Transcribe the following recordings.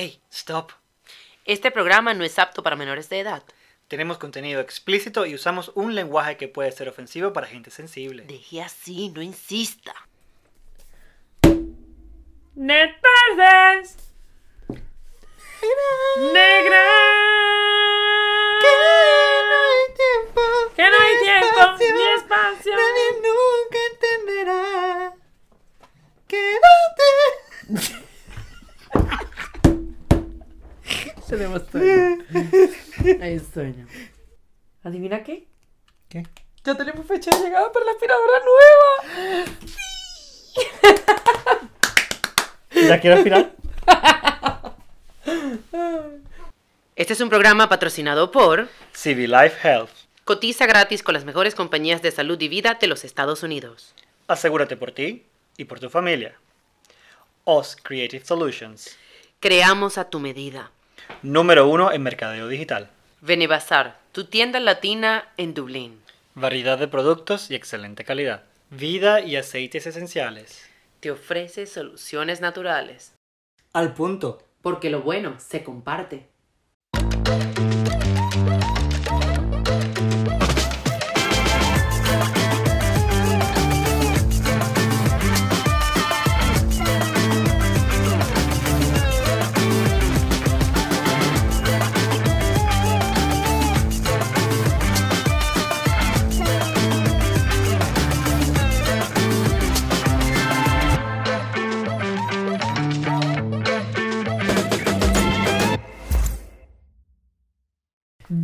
¡Ey! ¡Stop! Este programa no es apto para menores de edad. Tenemos contenido explícito y usamos un lenguaje que puede ser ofensivo para gente sensible. Deje así, no insista. Netardes. Negra. Que no hay tiempo. Que no hay tiempo ni espacio. Nadie nunca entenderá. Quédate. Tenemos sueño. Hay sueño. ¿Adivina qué? ¿Qué? Ya tenemos fecha de llegada para la aspiradora nueva. ¿Ya quiero aspirar? Este es un programa patrocinado por CV Life Health. Cotiza gratis con las mejores compañías de salud y vida de los Estados Unidos. Asegúrate por ti y por tu familia. OS Creative Solutions. Creamos a tu medida. Número uno en mercadeo digital. Benebazar, tu tienda latina en Dublín. Variedad de productos y excelente calidad. Vida y aceites esenciales. Te ofrece soluciones naturales. Al punto. Porque lo bueno se comparte.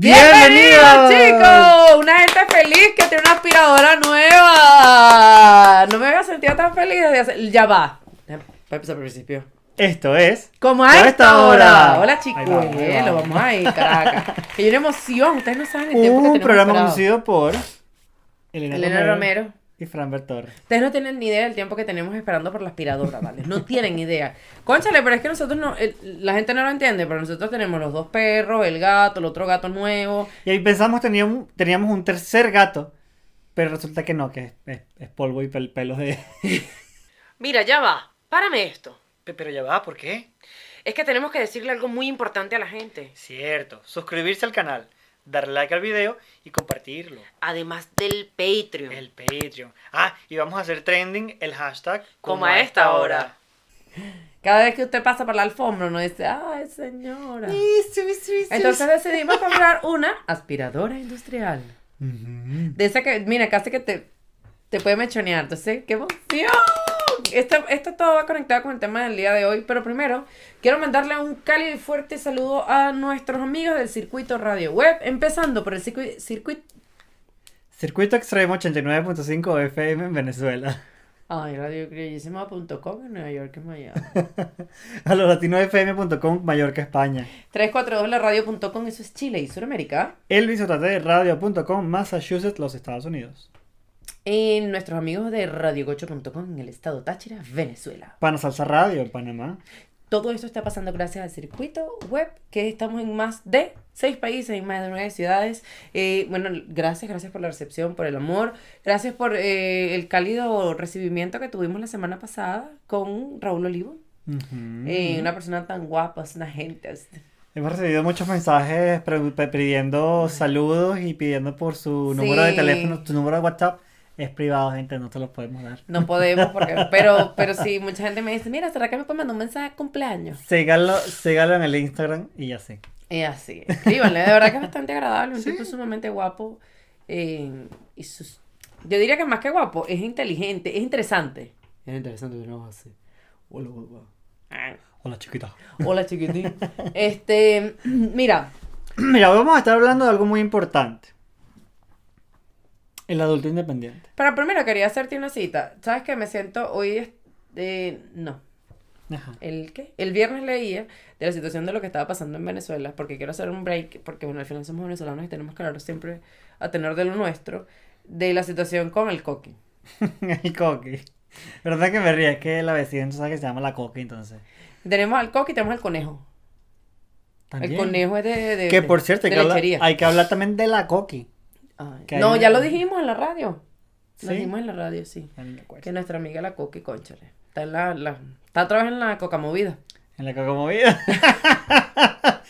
¡Bienvenidos, chicos! Una gente feliz que tiene una aspiradora nueva. No me había sentido tan feliz desde hace... Ya va. Para empezar por el principio. Esto es. Como a A esta esta hora. hora. Hola, chicos. vamos, vamos. vamos ahí, Caracas. Que hay una emoción. Ustedes no saben el tiempo que Un tenemos programa esperado. conducido por Elena, Elena Romero. Y Fran Bertor. Ustedes no tienen ni idea del tiempo que tenemos esperando por la aspiradora, ¿vale? No tienen idea. Conchale, pero es que nosotros no, el- la gente no lo entiende, pero nosotros tenemos los dos perros, el gato, el otro gato nuevo. Y ahí pensamos teníamos, teníamos un tercer gato, pero resulta que no, que es, es- es polvo y pel- pelos de... Mira, ya va. Párame esto. Pe- Pero ya va, ¿por qué? Es que tenemos que decirle algo muy importante a la gente. Cierto, suscribirse al canal, darle like al video y compartirlo. Además del Patreon. El Patreon. Ah, y vamos a hacer trending el hashtag Como a esta hora. Cada vez que usted pasa por la alfombra, uno dice, ay, señora. Entonces, Entonces decidimos comprar una aspiradora industrial. De esa que, mira, casi que te, te puede mechonear. Entonces, ¡qué emoción! Esto, esto todo va conectado con el tema del día de hoy. Pero primero, quiero mandarle un cálido y fuerte saludo a nuestros amigos del circuito Radio Web. Empezando por el circuito. circuito Circuito Extremo 89.5 FM en Venezuela. ay, radiocriollisima.com en Nueva York, en Miami. A los latinofm.com Mallorca, España. 342laradio.com, eso es Chile y Sudamérica. Radio.com Massachusetts, los Estados Unidos. Y nuestros amigos de radiogocho.com en el estado Táchira, Venezuela. Pana Salsa Radio en Panamá. Todo esto está pasando gracias al circuito web, que estamos en más de seis países, en más de nueve ciudades. Eh, bueno, gracias, gracias por la recepción, por el amor. Gracias por eh, el cálido recibimiento que tuvimos la semana pasada con Raúl Olivo. Ujú. Eh, una persona tan guapa, es una gente. es- Hemos recibido muchos mensajes pidiendo saludos y pidiendo por su número de Sí. teléfono, tu número de WhatsApp. Es privado, gente, no te lo podemos dar. No podemos, porque, pero, pero sí, mucha gente me dice, mira, ¿será que me pueden mandar un mensaje de cumpleaños? Sígalo, sígalo en el Instagram y ya sé. Y así, escríbanle, de verdad que es bastante agradable, un Sí. tipo sumamente guapo. eh, y sus... Yo diría que más que guapo, es inteligente, es interesante. Es interesante de nuevo así. Hola, guapa. Hola, chiquita. Hola, chiquitín. Este, mira, Mira, vamos a estar hablando de algo muy importante. El adulto independiente. pero primero quería hacerte una cita. ¿Sabes que me siento hoy? eh, no, Ajá. ¿El qué? El viernes leía de la situación de lo que estaba pasando en Venezuela, porque quiero hacer un break, porque bueno, al final somos venezolanos y tenemos que hablar siempre a tener de lo nuestro, de la situación con el coqui. el coqui. ¿Verdad que me ríe? Es que la vecina sabe que se llama la coqui, entonces. Tenemos al coqui y tenemos al conejo. También. El conejo es de, de- Que por cierto, hay de que, hablar, hay que hablar también de la coqui. Ay, que hay No, ya lo dijimos en la radio. Lo ¿Sí? dijimos en la radio, sí. No. Que nuestra amiga la coqui, conchale. Está en la, la- está otra vez en la coca movida. En la cocomovida.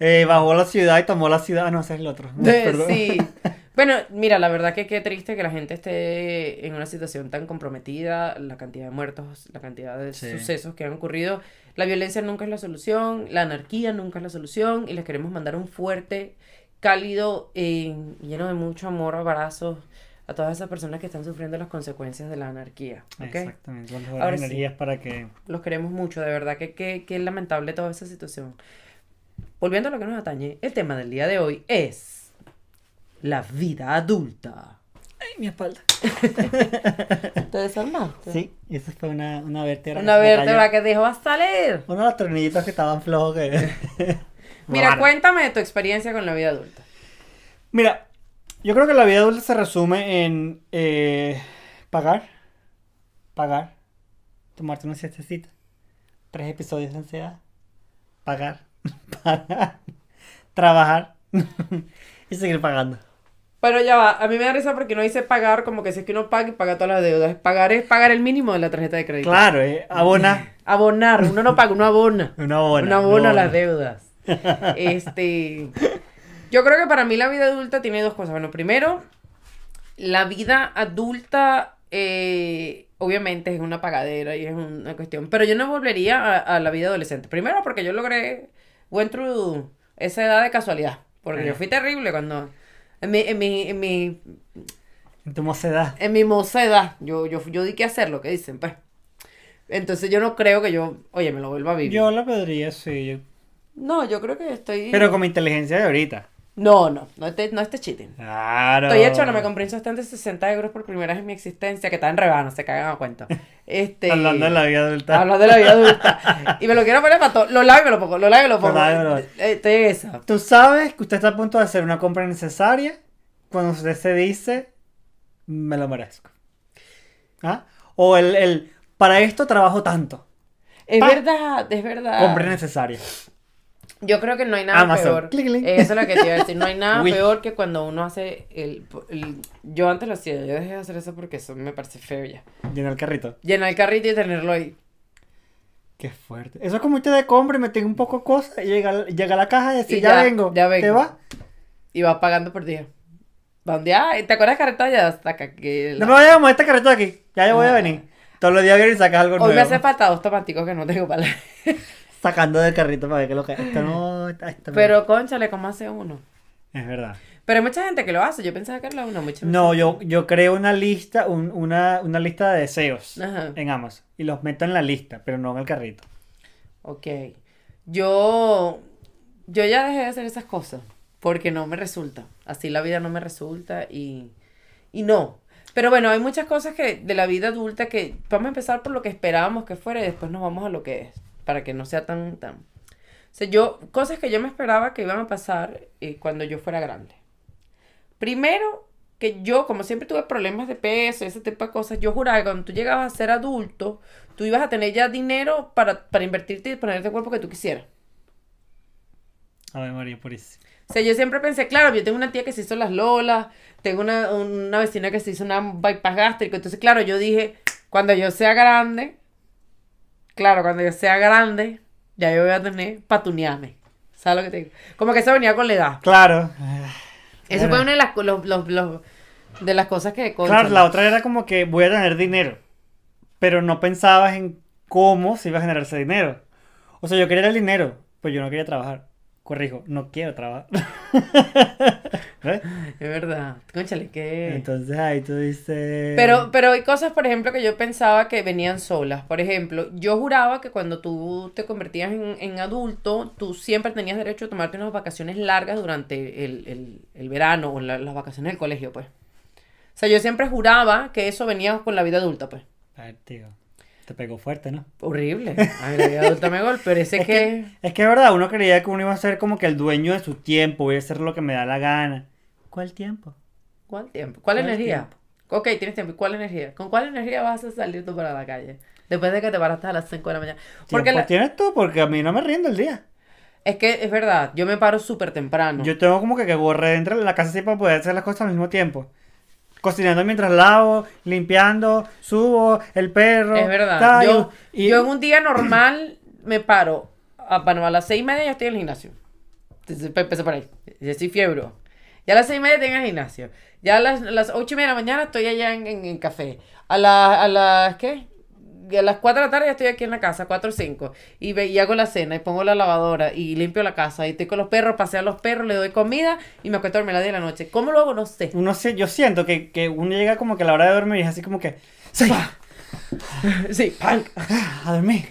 eh, bajó la ciudad y tomó la ciudad. Ah, no, ese es el otro. Perdón. sí. Bueno, mira, la verdad que qué triste que la gente esté en una situación tan comprometida, la cantidad de muertos, la cantidad de Sí. sucesos que han ocurrido. La violencia nunca es la solución, la anarquía nunca es la solución y les queremos mandar un fuerte, cálido, eh, lleno de mucho amor, abrazos a todas esas personas que están sufriendo las consecuencias de la anarquía. ¿ok? Exactamente. Las Ahora buenas sí. energías para que. Los queremos mucho, de verdad que que que lamentable toda esa situación. Volviendo a lo que nos atañe, el tema del día de hoy es la vida adulta. Ay, mi espalda. ¿Te desarmaste? Sí, esa fue una, una vértebra. Una vértebra que dijo, va a salir. Uno de los tornillitos que estaban flojos que. Mira, cuéntame de tu experiencia con la vida adulta. Mira, yo creo que la vida adulta se resume en eh, pagar, pagar, tomarte una siestecita, tres episodios de ansiedad, pagar, pagar, trabajar y seguir pagando. Pero ya va, a mí me da risa porque no dice pagar como que si es que uno paga y paga todas las deudas. Pagar es pagar el mínimo de la tarjeta de crédito. Claro, eh, abona, Abonar, uno no paga, uno abona. una abona. Una abona una a las abona. deudas. Este. Yo creo que para mí la vida adulta tiene dos cosas. Bueno, primero, la vida adulta, eh, obviamente, es una pagadera y es una cuestión. Pero yo no volvería a, a la vida adolescente. Primero, porque yo logré. Went through esa edad de casualidad. Porque Eh. yo fui terrible cuando. En mi, en mi, en mi, En tu mocedad. en mi mocedad, yo, yo, yo di que hacer lo que dicen, pues. Entonces yo no creo que yo, oye, me lo vuelva a vivir. Yo la podría, sí. No, yo creo que estoy. Pero con mi inteligencia de ahorita. No, no, no esté, no esté cheating. Claro. Estoy hecho, no me compré un sostén de 60 euros por primera vez en mi existencia, que está en rebano, se cagan a cuenta. Este, Hablando de la vida adulta. Hablando de la vida adulta. Y me lo quiero poner para todo. Lo lavo y me lo pongo, lo lavo y me lo pongo. lo- Eh, Estoy en esa. Tú sabes que usted está a punto de hacer una compra necesaria cuando usted se dice, me lo merezco. ¿Ah? O el, el, para esto trabajo tanto. Es Pa. verdad, es verdad. Compra necesaria. Yo creo que no hay nada Amazon. peor. Clic, clic. Eso es lo que te iba a decir. No hay nada peor que cuando uno hace el, el- Yo antes lo hacía, yo dejé de hacer eso porque eso me parece feo ya. Llena el carrito. Llenar el carrito y tenerlo ahí. Qué fuerte. Eso es como usted de compra y me tengo un poco de cosas y llega, llega a la caja y dice, Y ya, ya, vengo. ya vengo. ¿Te va? Y vas pagando por día. Día, ay, ¿te acuerdas carreta ya hasta acá que No me vayas a mover este carrito de aquí. Ya yo voy a Ah. venir. Todos los días vienes y sacas algo Hoy nuevo. me hace falta dos tomáticos que no tengo para Sacando del carrito para ver qué es lo que Esto no... esto no- Pero conchale, ¿cómo hace uno? Es verdad. Pero hay mucha gente que lo hace. Yo pensaba que era una mucha No, yo, yo creo una lista, un- una, una lista de deseos Ajá. en Amazon. Y los meto en la lista, pero no en el carrito. Ok. Yo. Yo ya dejé de hacer esas cosas. Porque no me resulta. Así la vida no me resulta y. Y no. Pero bueno, hay muchas cosas que de la vida adulta que vamos a empezar por lo que esperábamos que fuera y después nos vamos a lo que es. Para que no sea tan. tan... O sea, yo. Cosas que yo me esperaba que iban a pasar eh, cuando yo fuera grande. Primero, que yo, como siempre tuve problemas de peso, ese tipo de cosas, yo juraba que cuando tú llegabas a ser adulto, tú ibas a tener ya dinero para, para invertirte y ponerte el cuerpo que tú quisieras. A ver, María Purísima. O sea, yo siempre pensé, claro, yo tengo una tía que se hizo las lolas, tengo una, una vecina que se hizo una bypass gástrico, entonces, claro, yo dije, cuando yo sea grande, claro, cuando yo sea grande, ya yo voy a tener patunearme. ¿Sabes lo que te digo? Como que eso venía con la edad. Claro. Eso fue una de las, los, los- los- de las cosas que... Claro, cónchale. la otra era como que voy a tener dinero. Pero no pensabas en cómo se iba a generar ese dinero. O sea, yo quería el dinero, pues yo no quería trabajar. Corrijo, no quiero trabajar. ¿Ves? Es verdad. Conchale, que... Entonces ahí tú dices. Pero, pero hay cosas, por ejemplo, que yo pensaba que venían solas. Por ejemplo, yo juraba que cuando tú te convertías en, en adulto, tú siempre tenías derecho a tomarte unas vacaciones largas durante el, el- el verano o la- las vacaciones del colegio, pues. O sea, yo siempre juraba que eso venía con la vida adulta, pues. Tío. Te pegó fuerte, ¿no? Horrible. Ay, la vida adulta me golpeó, pero ese Es que... que, es que es verdad, uno creía que uno iba a ser como que el dueño de su tiempo, voy a hacer lo que me da la gana. ¿Cuál tiempo? ¿Cuál tiempo? ¿Cuál, ¿Cuál energía? tiempo? Ok, tienes tiempo. ¿Y cuál energía? ¿Con cuál energía vas a salir tú para la calle? Después de que te paraste a las 5 de la mañana. Porque la- tienes tú, porque a mí no me rindo el día. es que es verdad, yo me paro súper temprano. Yo tengo como que que correr dentro de la casa así para poder hacer las cosas al mismo tiempo. Cocinando mientras lavo, limpiando, subo, el perro. Es verdad. tal, Yo, y- yo en un día normal, me paro, a, bueno, a las seis y media ya estoy en el gimnasio. Pe- empecé por ahí. Ya estoy fiebre. Ya a las seis y media en el gimnasio. Ya a las, a las ocho y media de la mañana estoy allá en, en, en café. A, la, a las, ¿qué? A las 4 de la tarde ya estoy aquí en la casa, 4 o 5. Y, ve- y hago la cena y pongo la lavadora y limpio la casa. Y estoy con los perros, paseo a los perros, le doy comida y me acuesto a dormir a las 10 de la noche. ¿Cómo lo hago? No sé. Uno se, yo siento que, que uno llega como que a la hora de dormir y es así como que. ¡Sí! Sí. A dormir.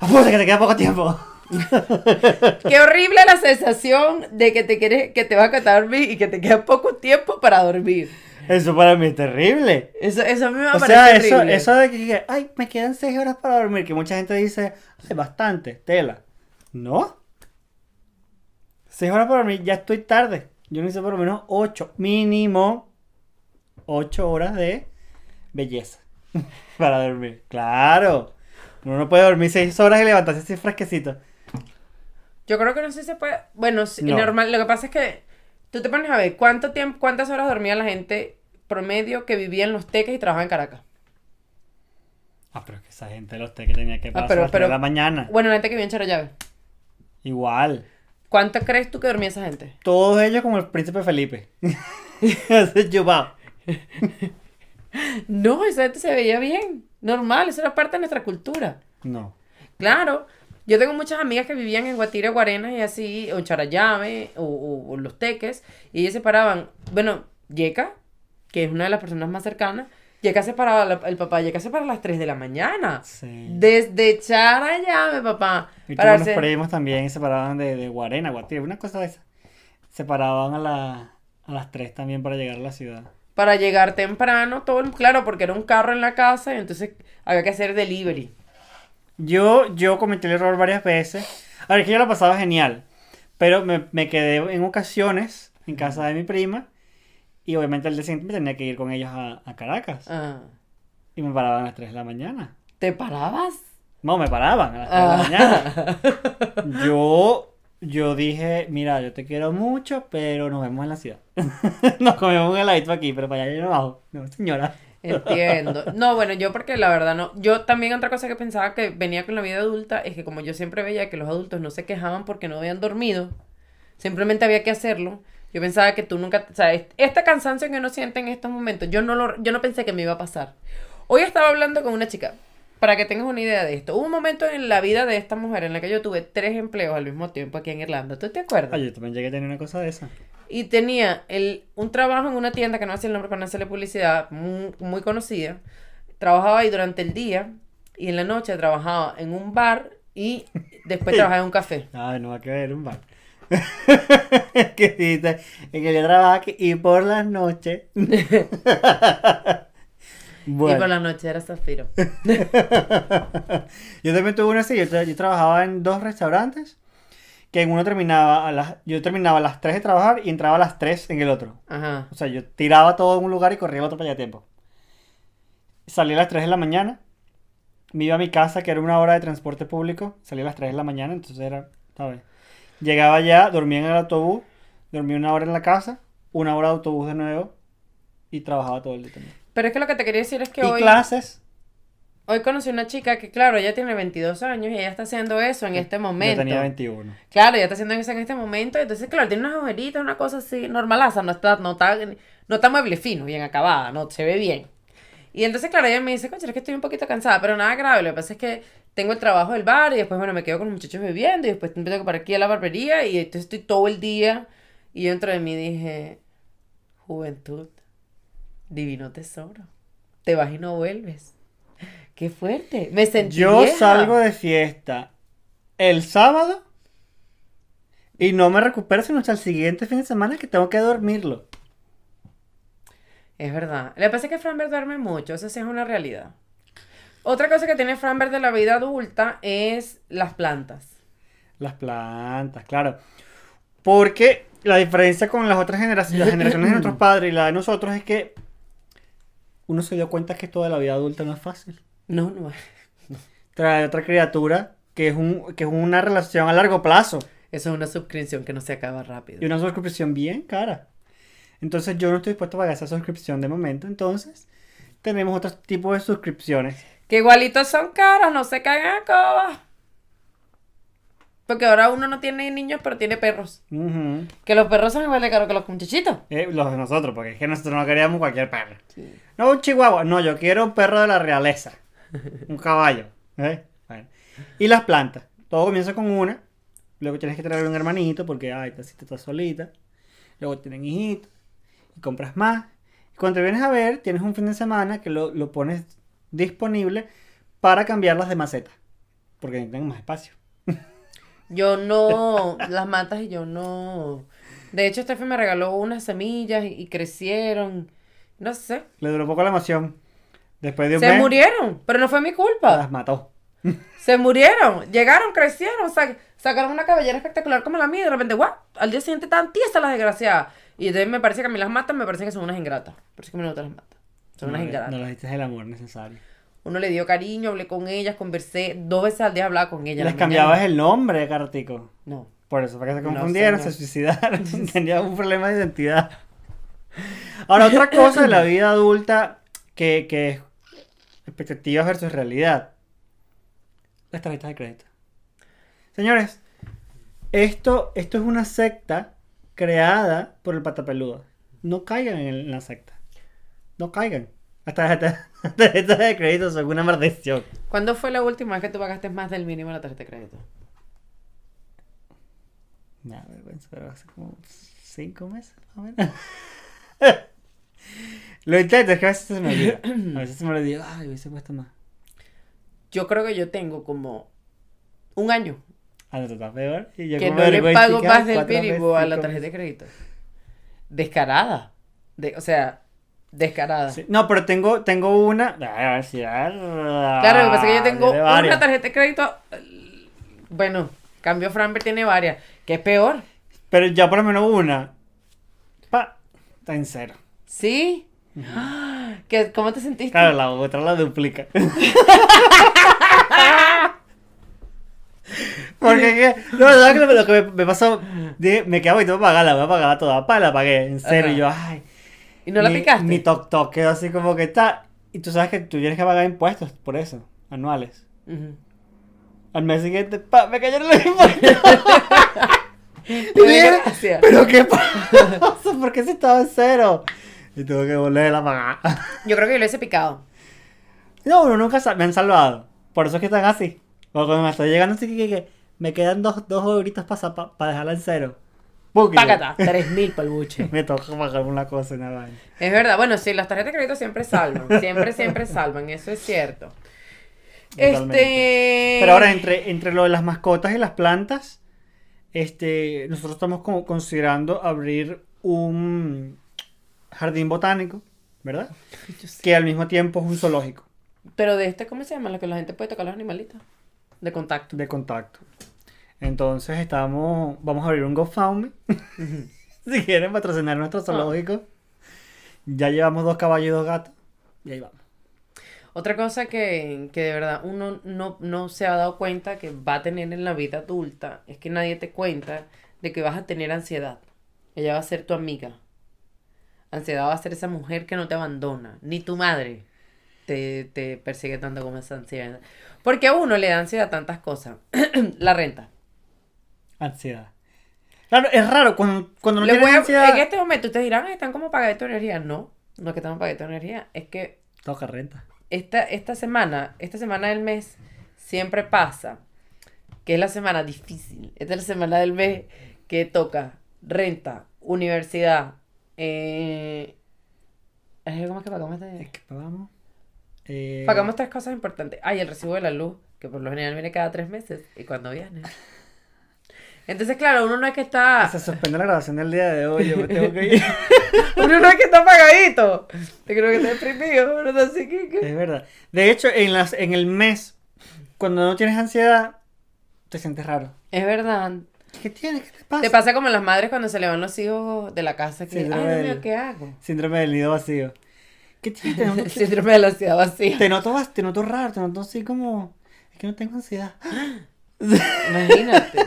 Apúrate que te queda poco tiempo. Qué horrible la sensación de que te quieres, que te vas a acostar a dormir y que te queda poco tiempo para dormir. Eso para mí es terrible. Eso, eso a mí me O parece sea, eso, horrible. eso de que, que, ay, me quedan seis horas para dormir, que mucha gente dice, ay, bastante, tela. ¿No? Seis horas para dormir, ya estoy tarde. Yo necesito por lo menos ocho, mínimo ocho horas de belleza para dormir. Claro. Uno no puede dormir seis horas y levantarse así fresquecito. Yo creo que no sé si se puede. Bueno, sí, No. normal. Lo que pasa es que tú te pones a ver cuánto tiempo, cuántas horas dormía la gente promedio que vivía en los teques y trabajaba en Caracas. Ah, pero es que esa gente los té que tenía que pasar Ah, pero- a las tres pero- de la mañana. Bueno, la gente que vivía en Charallave. Igual. ¿Cuánto crees tú que dormía esa gente? Todos ellos como el príncipe Felipe. Ese chupado. No, esa gente se veía bien. Normal, eso era parte de nuestra cultura. No. Claro. Yo tengo muchas amigas que vivían en Guatire, Guarenas y así, o en o, o- o Los Teques, y ellas se paraban. Bueno, Yeka, que es una de las personas más cercanas, Yeka se paraba, la- el papá Yeka se para a las 3 de la mañana. Sí. Desde Charallave, papá. Y para tuvo unos hacer- primos también se paraban de, de Guarena, Guatire, una cosa de esa. Se paraban a, la, a las 3 también para llegar a la ciudad. para llegar temprano, todo el- claro, porque era un carro en la casa, y entonces había que hacer delivery. Yo, yo cometí el error varias veces. A ver, es que yo la pasaba genial. Pero me, me quedé en ocasiones en casa de mi prima. Y obviamente el día siguiente me tenía que ir con ellos a, a Caracas. Ah, Y me paraban a las 3 de la mañana. ¿Te parabas? No, me paraban a las 3 de la Ah. mañana. Yo, yo dije, mira, yo te quiero mucho, pero nos vemos en la ciudad. nos comemos un heladito aquí, pero para allá yo no bajo. No, señora. Entiendo. No, bueno, yo porque la verdad no. Yo también otra cosa que pensaba que venía con la vida adulta es que como yo siempre veía que los adultos no se quejaban porque no habían dormido, simplemente había que hacerlo. Yo pensaba que tú nunca, o sea, est- este cansancio que uno siente en estos momentos, yo no lo, yo no pensé que me iba a pasar. Hoy estaba hablando con una chica, para que tengas una idea de esto. Hubo un momento en la vida de esta mujer en la que yo tuve tres empleos al mismo tiempo aquí en Irlanda. ¿Tú te acuerdas? Ay, yo también llegué a tener una cosa de esa. Y tenía el, un trabajo en una tienda que no hacía el nombre para no hacerle publicidad, muy, muy conocida. Trabajaba ahí durante el día y en la noche trabajaba en un bar y después trabajaba en un café. Ay, no va a querer un bar. que en que yo trabajo aquí y por las noches. Y por la noche era Zafiro. yo también tuve una así. Yo, tra- yo trabajaba en dos restaurantes. Que en uno terminaba a las. Yo terminaba a las 3 de trabajar y entraba a las 3 en el otro. Ajá. O sea, yo tiraba todo en un lugar y corría al otro para allá a tiempo. Salí a las 3 de la mañana. Me iba a mi casa, que era una hora de transporte público. Salí a las 3 de la mañana, entonces era, ¿sabes? Llegaba allá, dormía en el autobús, dormía una hora en la casa, una hora de autobús de nuevo y trabajaba todo el día también. Pero es que lo que te quería decir es que y hoy, clases. Hoy conocí una chica que, claro, ella tiene 22 años y ella está haciendo eso en este Yo momento. tenía 21. Claro, ella está haciendo eso en este momento. Entonces, claro, tiene unas ojeritas, una cosa así, normalaza, no está, no está, no está mueble fino, bien acabada, no, se ve bien. Y entonces, claro, ella me dice, concha, es que estoy un poquito cansada, pero nada grave. Lo que pasa es que tengo el trabajo del bar y después, bueno, me quedo con los muchachos bebiendo y después tengo que para aquí a la barbería y entonces estoy todo el día. Y yo dentro de mí dije, juventud, divino tesoro, te vas y no vuelves. Qué fuerte. Me sentí Yo vieja. salgo de fiesta el sábado y no me recupero sino hasta el siguiente fin de semana que tengo que dormirlo. Es verdad. Que pasa que Framberg duerme mucho, eso sí es una realidad. Otra cosa que tiene Framberg de la vida adulta es las plantas. Las plantas, claro. Porque la diferencia con las otras generaciones, las generaciones de nuestros padres y la de nosotros es que uno se dio cuenta que toda la vida adulta no es fácil. No, no. Trae otra criatura que es, un, que es una relación a largo plazo Eso es una suscripción que no se acaba rápido. y una suscripción bien cara. Entonces yo no estoy dispuesto a pagar esa suscripción de momento. Entonces tenemos otros tipos de suscripciones. Que igualitos son caros, no se caigan a coba. Porque ahora uno no tiene niños, pero tiene perros. Que los perros son igual de caros que los muchachitos. Eh, los de nosotros, porque es que nosotros no queríamos cualquier perro. No, un chihuahua. No, yo quiero un perro de la realeza. Un caballo. ¿eh? Bueno. Y las plantas. Todo comienza con una. Luego tienes que traer un hermanito porque, ay, te estás solita. Luego tienen hijitos. Y compras más. Y cuando te vienes a ver, tienes un fin de semana que lo, lo pones disponible para cambiarlas de maceta. Porque necesitan más espacio. Yo no, las matas y yo no. De hecho, Steffi me regaló unas semillas y, y crecieron. No sé. Le duró poco la emoción. Después de un Se mes, murieron, pero no fue mi culpa. las mató. Se murieron, llegaron, crecieron, sa- sacaron una cabellera espectacular como la mía y de repente, ¡guau! Al día siguiente tan tiesas las desgraciadas. Y entonces me parece que a mí las matan, me parece que son unas ingratas. Parece que a mí no te las matan. Son no, unas ingratas. no les diste el amor necesario. Uno le dio cariño, hablé con ellas, conversé. Dos veces al día hablaba con ellas. Les cambiabas el nombre, Cartico. No. Por eso, para que se No, señor. se suicidaron. Tenían un problema de identidad. Ahora, otra cosa de la vida adulta que, que es expectativas versus realidad. Las tarjetas de crédito. Señores, esto, esto es una secta creada por el patapeludo. No caigan en, la secta. No caigan. Las tarjetas, las tarjetas de crédito son una maldición. ¿Cuándo fue la última vez que tú pagaste más del mínimo la tarjeta de crédito? Me da vergüenza, pero hace como cinco meses, más o menos. Lo intento, es que a veces se me olvida. A veces se me olvida, ay, hubiese puesto más. Yo creo que yo tengo como un año Ah, no, tú estás peor. Y yo que como no le pago más del mínimo a la tarjeta de crédito. Descarada. De, o sea, descarada. Sí, No, pero tengo, tengo una. A ver si. Claro, lo que pasa es que yo tengo una tarjeta de crédito. Bueno, cambio Framber tiene varias. Que es peor. Pero ya por lo menos una. Pa, está en cero. ¿Sí? ¿Qué- ¿Cómo te sentiste? Claro, la otra la duplica. Porque que, no, la verdad que lo, que me, me pasó, dije, me quedaba y tengo que pagarla, voy a pagarla toda, pa, la pagué, en serio, Ajá. y yo, ay. ¿Y no la mi, picaste? Mi toc toc quedó así como que está, y tú sabes que tú tienes que pagar impuestos por eso, anuales. Al mes siguiente, pa, me cayeron los impuestos. Y Qué dije, desgracia. ¿Pero qué pasa? ¿Por qué si estaba en cero? Y tuve que volver a pagar. Yo creo que yo lo hice picado. No, uno nunca me han salvado. Por eso es que están así. O cuando me estoy llegando así que, que me quedan dos, dos euritos para dejarla en cero. Pácata, 3000 para el buche. Me toca pagar una cosa una vaina. Es verdad, bueno, sí, las tarjetas de crédito siempre salvan. Siempre, siempre salvan, eso es cierto. Totalmente. Este. Pero ahora, entre, entre lo de las mascotas y las plantas, este, nosotros estamos como considerando abrir un jardín botánico, ¿verdad? Que al mismo tiempo es un zoológico Pero de este, ¿cómo se llama? Lo que la gente puede tocar a los animalitos. De contacto. de contacto. Entonces estamos, vamos a abrir un GoFundMe. si quieren patrocinar nuestro zoológico. Ya llevamos dos caballos y dos gatos. Y ahí vamos. Otra cosa que, que de verdad uno no, no se ha dado cuenta que va a tener en la vida adulta es que nadie te cuenta de que vas a tener ansiedad. Ella va a ser tu amiga. Ansiedad va a ser esa mujer que no te abandona. Ni tu madre te, te persigue tanto como esa ansiedad. Porque a uno le da ansiedad tantas cosas. la renta. Ansiedad. Claro, es raro cuando, cuando no Le voy a- ansiedad. en este momento ustedes dirán, "Ay, están como pagando tu energía. No, no es que estamos pagando tu energía. Es que Toca renta. esta, esta semana, esta semana del mes, siempre pasa que es la semana difícil. Esta es la semana del mes que toca renta, universidad, eh... ¿Cómo es que pagamos este? Es que pagamos. eh, Pagamos tres cosas importantes. Ay, el recibo de la luz, que por lo general viene cada tres meses, y cuando viene. Entonces, claro, uno no es que está... Se suspende la grabación del día de hoy. Yo me tengo que ir. Uno no es que está pagadito. Yo creo que está deprimido, ¿verdad? Así que... que- es verdad. De hecho, en, las, en el mes, cuando no tienes ansiedad, te sientes raro. Es verdad. ¿Qué tienes? ¿Qué te pasa? Te pasa como las madres cuando se le van los hijos de la casa que, Síndrome ay, Dios mío, del- ¿qué hago? Síndrome del nido vacío. ¿Qué tienes? Te noto, Síndrome de la ansiedad vacía. te noto, te noto raro, te noto así como... Es que no tengo ansiedad. Imagínate.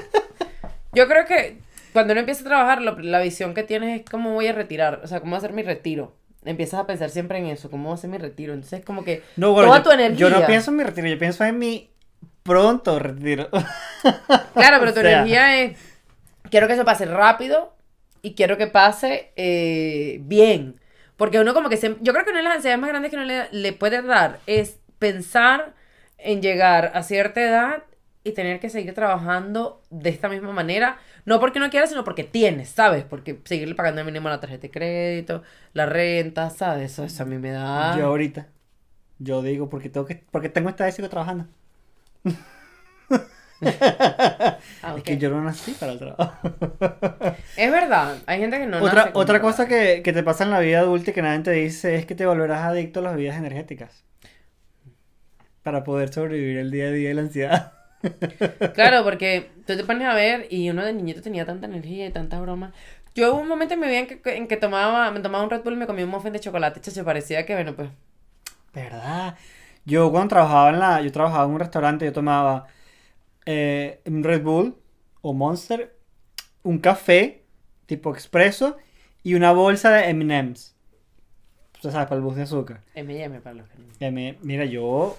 Yo creo que cuando uno empieza a trabajar, lo- la visión que tienes es cómo voy a retirar, o sea, cómo ser mi retiro. Empiezas a pensar siempre en eso, cómo ser mi retiro. Entonces, como que No, bueno, toda yo, tu energía. yo no pienso en mi retiro, yo pienso en mi pronto retiro. Claro, pero tu O sea, energía es, quiero que eso pase rápido y quiero que pase eh, bien. Porque uno como que siempre, yo creo que una de las ansiedades más grandes que uno le, le puede dar es pensar en llegar a cierta edad y tener que seguir trabajando de esta misma manera. No porque no quieras, sino porque tienes, ¿sabes? Porque seguirle pagando el mínimo a la tarjeta de crédito, la renta, ¿sabes? Eso, eso a mí me da... Yo ahorita, yo digo, porque tengo que, porque tengo esta vez sigo trabajando. Ah, Es que yo no nací para el trabajo. Es verdad, hay gente que no otra nace otra cosa que, que te pasa en la vida adulta y que nadie te dice es que te volverás adicto a las bebidas energéticas. Para poder sobrevivir el día a día y la ansiedad. Claro, porque tú te pones a ver y uno de niñito tenía tanta energía y tantas bromas. Yo hubo un momento en mi vida en que, en que tomaba, me tomaba un Red Bull y me comía un muffin de chocolate. Chacho, parecía que, bueno, pues... ¿Verdad? Yo cuando trabajaba en la, yo trabajaba en un restaurante, yo tomaba eh, un Red Bull o Monster, un café tipo expreso y una bolsa de M&M's. Tú sabes, para el bus de azúcar. M&M para los que no... M- mira, yo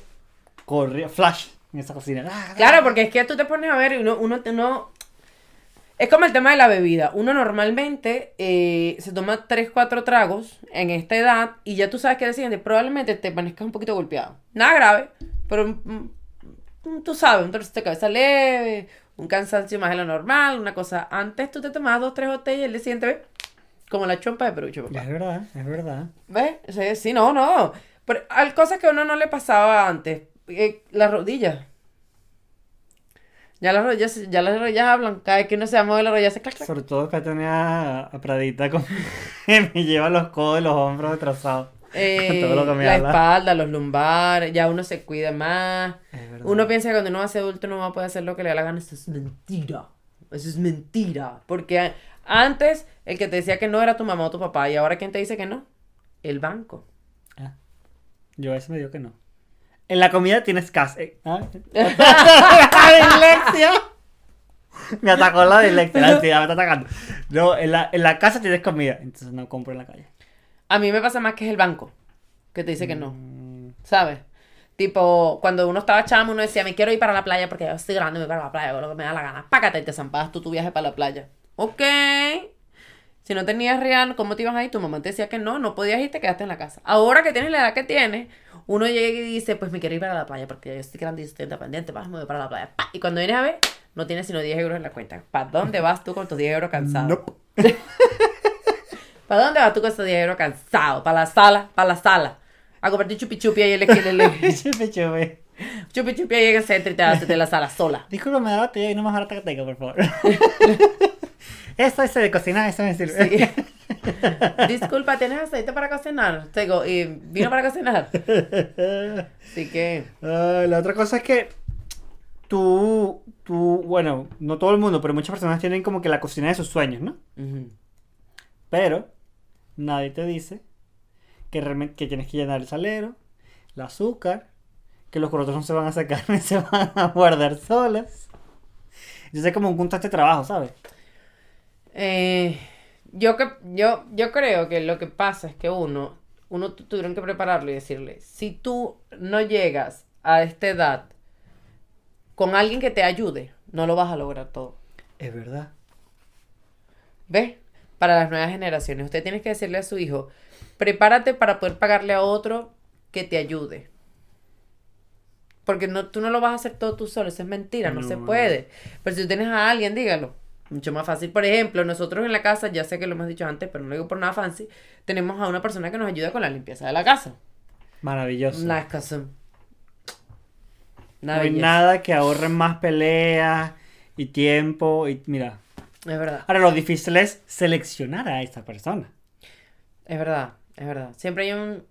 corría flash en esa cocina. Claro, porque es que tú te pones a ver y uno, uno, uno- Es como el tema de la bebida. Uno normalmente eh, se toma 3, 4 tragos en esta edad y ya tú sabes que al siguiente probablemente te amanezcas un poquito golpeado. Nada grave, pero mm, mm, tú sabes, un dolor de cabeza leve, un cansancio más de lo normal, una cosa. Antes tú te tomabas dos, tres botellas y el día siguiente, ¿ves? Como la chompa de perucho, papá. Es verdad, es verdad. ¿Ves? Sí, sí, no, no. Pero hay cosas que a uno no le pasaba antes. Eh, las rodillas. Ya las rodillas, ya las rodillas hablan. Cada vez que uno se mueve la rodilla hace clac, clac. Sobre todo que tenía a Pradita con... que me lleva los codos y los hombros destrozados. Eh, Todo lo que me la habla. espalda, los lumbares, ya uno se cuida más. Uno piensa que cuando uno va a ser adulto no va a poder hacer lo que le da la gana. Eso es mentira. Eso es mentira. Porque antes el que te decía que no era tu mamá o tu papá. Y ahora ¿quién te dice que no? El banco. Ah, Yo a veces me digo que no. En la comida tienes casa. eh, ¿ah? dislexia. Me atacó la dislexia. La ansiedad me está atacando. No, en la, en la casa tienes comida. Entonces no compro en la calle. A mí me pasa más que es el banco. Que te dice que no. Mm, ¿Sabes? Tipo, cuando uno estaba chamo, uno decía, me quiero ir para la playa porque yo estoy grande, me voy para la playa, lo que me da la gana. Págate y te zampadas tú tu viaje para la playa. Ok. Si no tenías real, ¿cómo te ibas a ir? Tu mamá te decía que no, no podías ir, te quedaste en la casa. Ahora que tienes la edad que tienes, uno llega y dice, pues me quiero ir para la playa porque yo estoy grande y estoy independiente, vas, me voy para la playa. Y cuando vienes a ver, no tienes sino 10 euros en la cuenta. ¿Para dónde vas tú con tus 10 euros cansados? Nope. ¿Para dónde vas tú con esos 10 euros cansados? ¿Para la sala? ¿Para la sala? A comprarte chupi chupi ahí en la Chupe, chupe. Chupi chupi ahí en el centro y te vas de la sala sola. Disculpa, me da la y no más barata que tengo, por favor. Eso ese de cocinar, eso me sirve. Sí. Disculpa, ¿tienes aceite para cocinar? Tengo, y vino para cocinar. Así que, Ah, la otra cosa es que tú, tú, bueno, no todo el mundo, pero muchas personas tienen como que la cocina de sus sueños, ¿no? Pero nadie te dice que realmente que tienes que llenar el salero, el azúcar, que los corotos no se van a sacar ni se van a guardar solas. Entonces es como un constante trabajo, ¿sabes? Eh, yo, que, yo, yo creo que lo que pasa es que uno, uno tu- tuvieron que prepararlo y decirle, si tú no llegas a esta edad con alguien que te ayude, no lo vas a lograr todo. Es verdad. ¿Ves? Para las nuevas generaciones. Usted tiene que decirle a su hijo, prepárate para poder pagarle a otro que te ayude. Porque no, tú no lo vas a hacer todo tú solo, eso es mentira, no, se No. puede. Pero si tú tienes a alguien, dígalo. Mucho más fácil. Por ejemplo, nosotros en la casa, ya sé que lo hemos dicho antes, pero no lo digo por nada fancy, tenemos a una persona que nos ayuda con la limpieza de la casa. Maravilloso. Una casa. No hay nada que ahorre más peleas y tiempo y mira. Es verdad. Ahora lo difícil es seleccionar a esa persona. Es verdad, es verdad. Siempre hay un...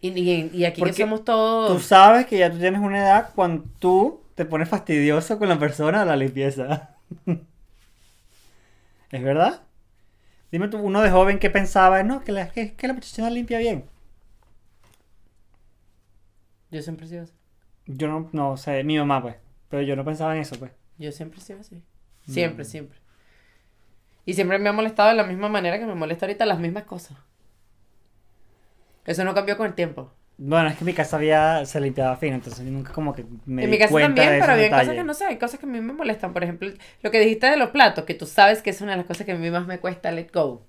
Y, y- y aquí Porque que somos todos... Tú sabes que ya tú tienes una edad cuando tú te pones fastidioso con la persona de la limpieza. ¿Es verdad? Dime tú, uno de joven que pensaba, no, que la, que, que la muchachona limpia bien. Yo siempre he sido así. Yo no, no sé, mi mamá pues, pero yo no pensaba en eso pues. Yo siempre he sido así. Siempre, siempre. Y siempre me ha molestado de la misma manera que me molesta ahorita las mismas cosas. Eso no cambió con el tiempo. Bueno, es que mi casa había, se limpiaba fino, entonces yo nunca como que me en di mi casa cuenta también, de pero esos había cosas detalles. que no sé, hay cosas que a mí me molestan. Por ejemplo, lo que dijiste de los platos, que tú sabes que es una de las cosas que a mí más me cuesta let go.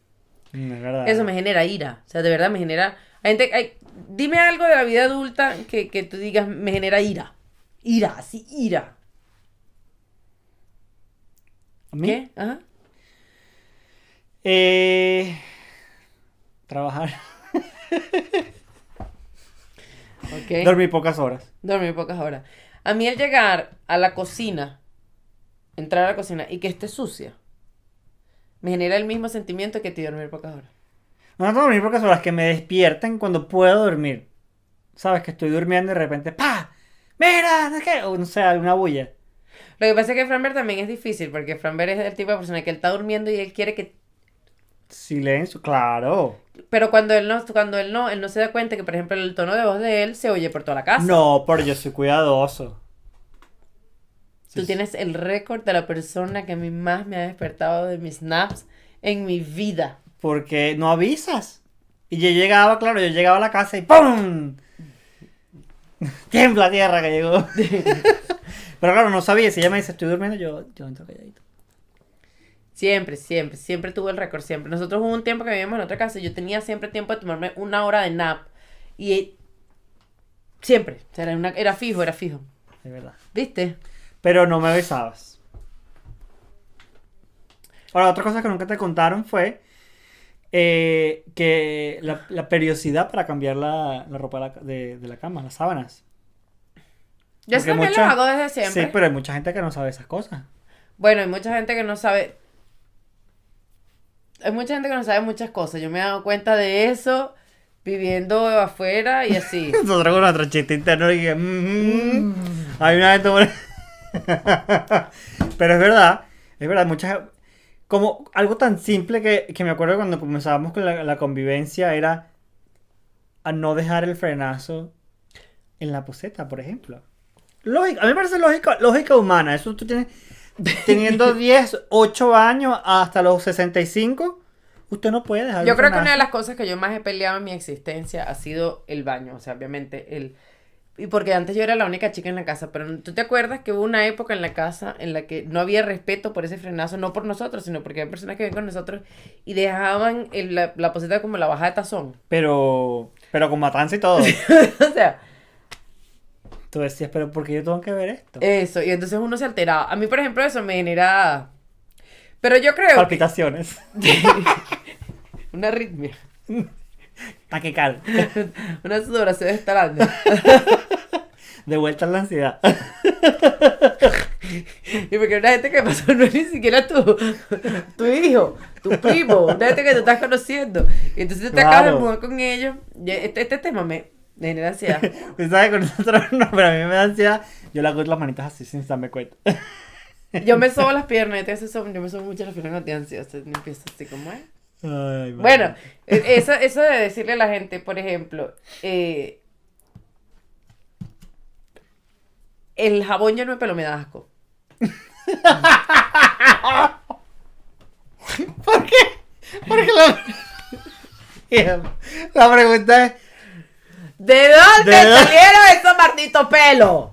Mm, es verdad. Eso me genera ira. O sea, de verdad me genera. Hay gente, hay- dime algo de la vida adulta que, que tú digas me genera ira. Ira, sí, ira. ¿A mí? ¿Qué? Ajá. Eh, trabajar. Ok. Dormir pocas horas. Dormir pocas horas. A mí el llegar a la cocina, entrar a la cocina y que esté sucia, me genera el mismo sentimiento que ti dormir pocas horas. No tanto dormir pocas horas, que me despierten cuando puedo dormir. Sabes que estoy durmiendo y de repente ¡pa! ¡Mira! ¿no qué? O no sé, alguna bulla. Lo que pasa es que Franber también es difícil, porque Franber es el tipo de persona que él está durmiendo y él quiere que... Silencio, claro. Pero cuando él no, cuando él no, él no se da cuenta que, por ejemplo, el tono de voz de él se oye por toda la casa. No, pero yo soy cuidadoso. Tú Sí, tienes el récord de la persona que a mí más me ha despertado de mis naps en mi vida. Porque no avisas. Y yo llegaba, claro, yo llegaba a la casa y ¡pum! Tiembla tierra que llegó. Pero claro, no sabía. Si ella me dice estoy durmiendo, yo, yo entro calladito. Siempre, siempre, siempre tuve el récord, siempre. Nosotros hubo un tiempo que vivíamos en otra casa y yo tenía siempre tiempo de tomarme una hora de nap. Y siempre, era, una- era fijo, era fijo. Es verdad. ¿Viste? Pero no me besabas. Ahora, otra cosa que nunca te contaron fue eh, que la, la periodicidad para cambiar la, la ropa de la, de- de la cama, las sábanas. Yo eso también mucha- lo hago desde siempre. Sí, pero hay mucha gente que no sabe esas cosas. Bueno, hay mucha gente que no sabe. Hay mucha gente que no sabe muchas cosas. Yo me he dado cuenta de eso viviendo afuera y así. Nosotros con nuestro chiste interno y que... mm, mm, Hay una vez tomé- Pero es verdad, es verdad, muchas... Como algo tan simple que, que me acuerdo cuando comenzábamos con la, la convivencia era a no dejar el frenazo en la poseta, por ejemplo. Lógica, a mí me parece lógica, lógica humana. Eso tú tienes, teniendo 10, 8 años hasta los 65, usted no puede dejar Yo creo que una de las cosas que yo más he peleado en mi existencia ha sido el baño. O sea, obviamente el... Y porque antes yo era la única chica en la casa, pero ¿tú te acuerdas que hubo una época en la casa en la que no había respeto por ese frenazo? No por nosotros, sino porque hay personas que ven con nosotros y dejaban el- la, la poseta como la baja de tazón. Pero, pero con matanza y todo. o sea, Tú decías, pero ¿por qué yo tengo que ver esto? eso. Y entonces uno se alteraba. A mí, por ejemplo, eso me genera... Pero yo creo que... Palpitaciones. Una arritmia. Taquical. Una sudoración estalando. De vuelta a la ansiedad. Y porque una gente que pasó no es ni siquiera tu, tu hijo, tu primo, una gente que tú estás conociendo. Y entonces te acabas de mudar con ellos. Este, este tema me, me genera ansiedad. Sabes, con nosotros no, pero a mí me da ansiedad. Yo le hago las manitas así sin darme cuenta. Yo me sobo las piernas, te haces yo me sobo mucho las piernas cuando estoy ansiosa. Y empiezo así como es. Ay, Bueno, e- eso, eso de decirle a la gente, por ejemplo, eh, el jabón lleno de pelo me da asco. ¿Por qué? Porque la... la pregunta es... ¿De dónde ¿De dónde? salieron esos malditos pelos?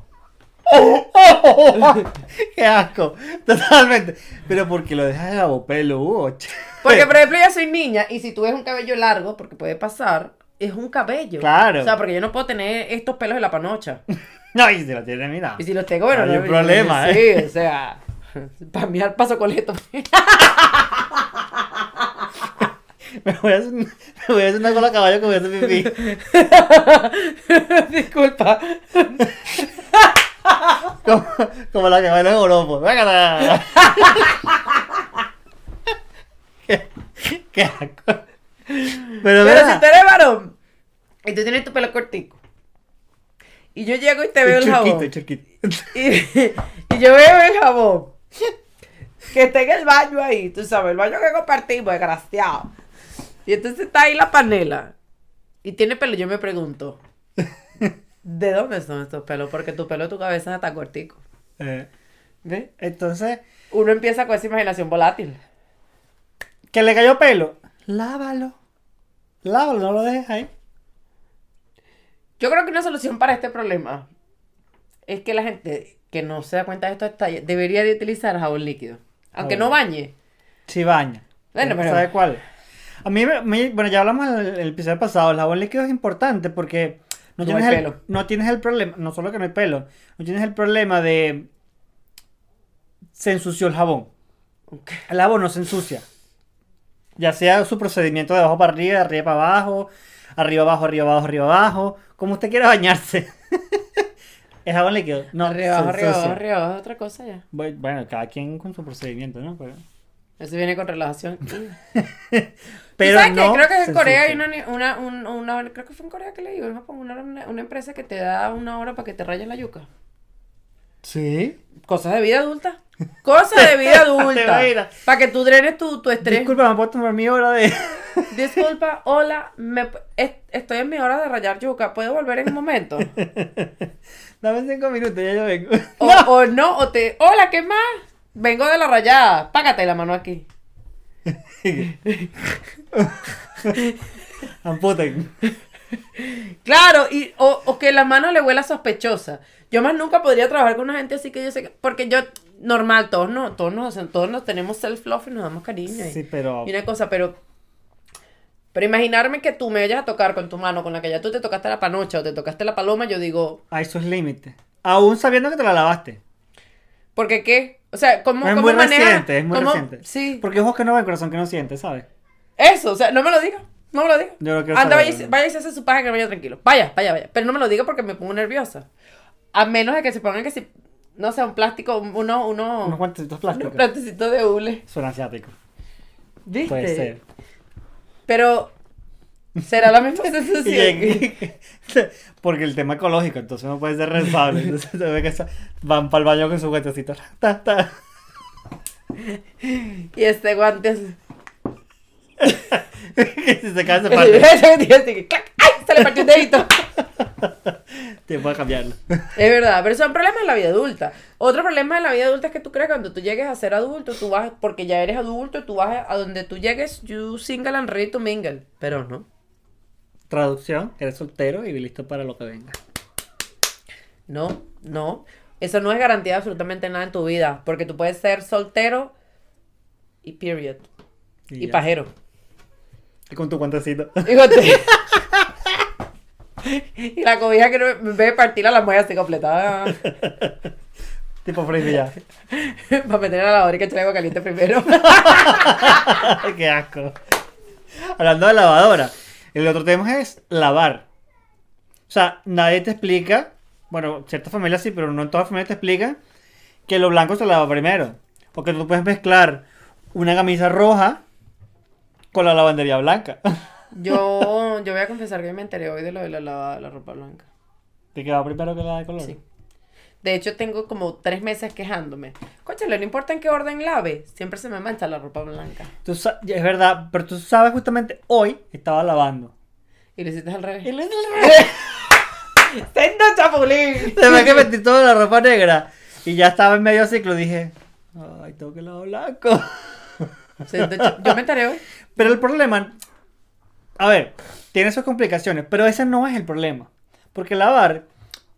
¡Qué asco! Totalmente. Pero porque lo dejas de pelo, Hugo. Porque, por ejemplo, yo soy niña y si tú ves un cabello largo, porque puede pasar, es un cabello. Claro. O sea, porque yo no puedo tener estos pelos de la panocha. No, y si lo tiene, mira. Y si los tengo, bueno, Hay no problema, Sí, ¿eh? o sea, para mí al paso coleto. Me voy a hacer, me voy a hacer una cola a caballo que voy a hacer pipí. Disculpa. Como, como la que baila en Oropo. ¡Vágala! qué, qué asco. Pero, Pero mira, si tú eres varón y tú tienes tu pelo cortico y yo llego y te veo el jabón churquito. y, y yo veo el jabón que está en el baño ahí, tú sabes, el baño que compartimos, desgraciado. Y entonces está ahí la panela y tiene pelo. Yo me pregunto, ¿de dónde son estos pelos? Porque tu pelo de tu cabeza está cortico. Eh, ¿Ves? entonces, Uno empieza con esa imaginación volátil. que le cayó pelo. Lávalo. Lávalo, no lo dejes ahí. Yo creo que una solución para este problema es que la gente que no se da cuenta de estos detalles debería de utilizar jabón líquido. Aunque no bañe. Sí baña. Bueno, pero- ¿Sabe cuál? A mí, me- bueno, ya hablamos en el, el episodio pasado, el jabón líquido es importante porque no, No tienes, el, pelo. no tienes el problema, no solo que no hay pelo, no tienes el problema de se ensució el jabón. El jabón no se ensucia. Ya sea su procedimiento de abajo para arriba, de arriba para abajo, arriba abajo, arriba abajo, arriba abajo, como usted quiera bañarse. es jabón líquido. No, arriba, abajo, arriba, abajo, arriba, abajo, otra cosa ya. Bu- Bueno, cada quien con su procedimiento, ¿no? Pero, Eso viene con relajación. pero ¿Sabes no qué? Creo que en Corea hay una, una, una, una- creo que fue en Corea que leí, en Japón, una, empresa que te da una hora para que te rayes la yuca. Sí. Cosas de vida adulta. Cosas de vida adulta. para que tú drenes tu, tu estrés. Disculpa, ¿me puedo tomar mi hora de...? Disculpa, hola, me, es- estoy en mi hora de rayar yuca. ¿Puedo volver en un momento? Dame cinco minutos, ya yo vengo. O, o no, o te. Hola, ¿qué más? Vengo de la rayada. Págate la mano aquí. Amputen. Claro, y, o, o que la mano le huela sospechosa. Yo más nunca podría trabajar con una gente así que yo sé que. Porque yo, normal, todos, no, todos, nos, hacen- todos nos tenemos self-love y nos damos cariño. y- Sí, pero... Y una cosa, pero. Pero imaginarme que tú me vayas a tocar con tu mano con la que ya tú te tocaste la panocha o te tocaste la paloma, yo digo, Hay sus límites. Aún sabiendo que te la lavaste. ¿por qué qué? O sea, ¿cómo, es cómo muy maneja- reciente, es muy cómo- reciente. Sí. Porque ojos que no ven, corazón que no siente, ¿sabes? Eso, o sea, no me lo diga. No me lo diga. Yo lo quiero Anda, saber. vaya, y- vaya y se hace su paja que me vaya tranquilo. Vaya, vaya, vaya. Pero no me lo diga porque me pongo nerviosa. A menos de que se pongan que si, no sé, un plástico, un- uno, uno, Unos guantecitos un plásticos. plantecito de hule. Suena asiático. ¿Viste? Puede ser. Pero, ¿será la misma sensación? en- Porque el tema ecológico, entonces no puede ser responsable. Entonces se ve que van para el baño con sus guantecitos. Ta, ta. y este guante es... Si se cae se parte. Te. ¡Ay! Se le partió un dedito. Tiempo de cambiarlo. Es verdad, pero son problemas de la vida adulta. Otro problema de la vida adulta es que tú crees que cuando tú llegues a ser adulto, tú vas, porque ya eres adulto, tú vas a donde tú llegues, you single and ready to mingle. Pero no. Traducción, eres soltero y listo para lo que venga. No, no. Eso no es garantía de absolutamente nada en tu vida. Porque tú puedes ser soltero y period. Y, pajero. Y con tu guantecito. Y, conte- y la cobija que no me ve partir a la muela así completa. tipo frío ya. Para meter a la hora y que echarle agua caliente primero. Qué asco. Hablando de lavadora, el otro tema es lavar. O sea, nadie te explica, bueno, ciertas familias sí, pero no en todas las familias te explican que lo blanco se lava primero. Porque tú puedes mezclar una camisa roja con la lavandería blanca. Yo, yo voy a confesar que me enteré hoy de lo de la de la ropa blanca. ¿Te queda primero que la de color? Sí. De hecho, tengo como tres meses quejándome. Cóchale, no importa en qué orden lave, siempre se me mancha la ropa blanca. Tú es verdad, pero tú sabes justamente hoy estaba lavando. Y lo hiciste al Y revés. lo hice al revés. ¡Sendo chapulín! Se ve que metí toda la ropa negra. Y ya estaba en medio ciclo. Dije, ay, tengo que lavar blanco. Yo me enteré hoy. Pero el problema, a ver, tiene sus complicaciones, pero ese no es el problema. Porque lavar,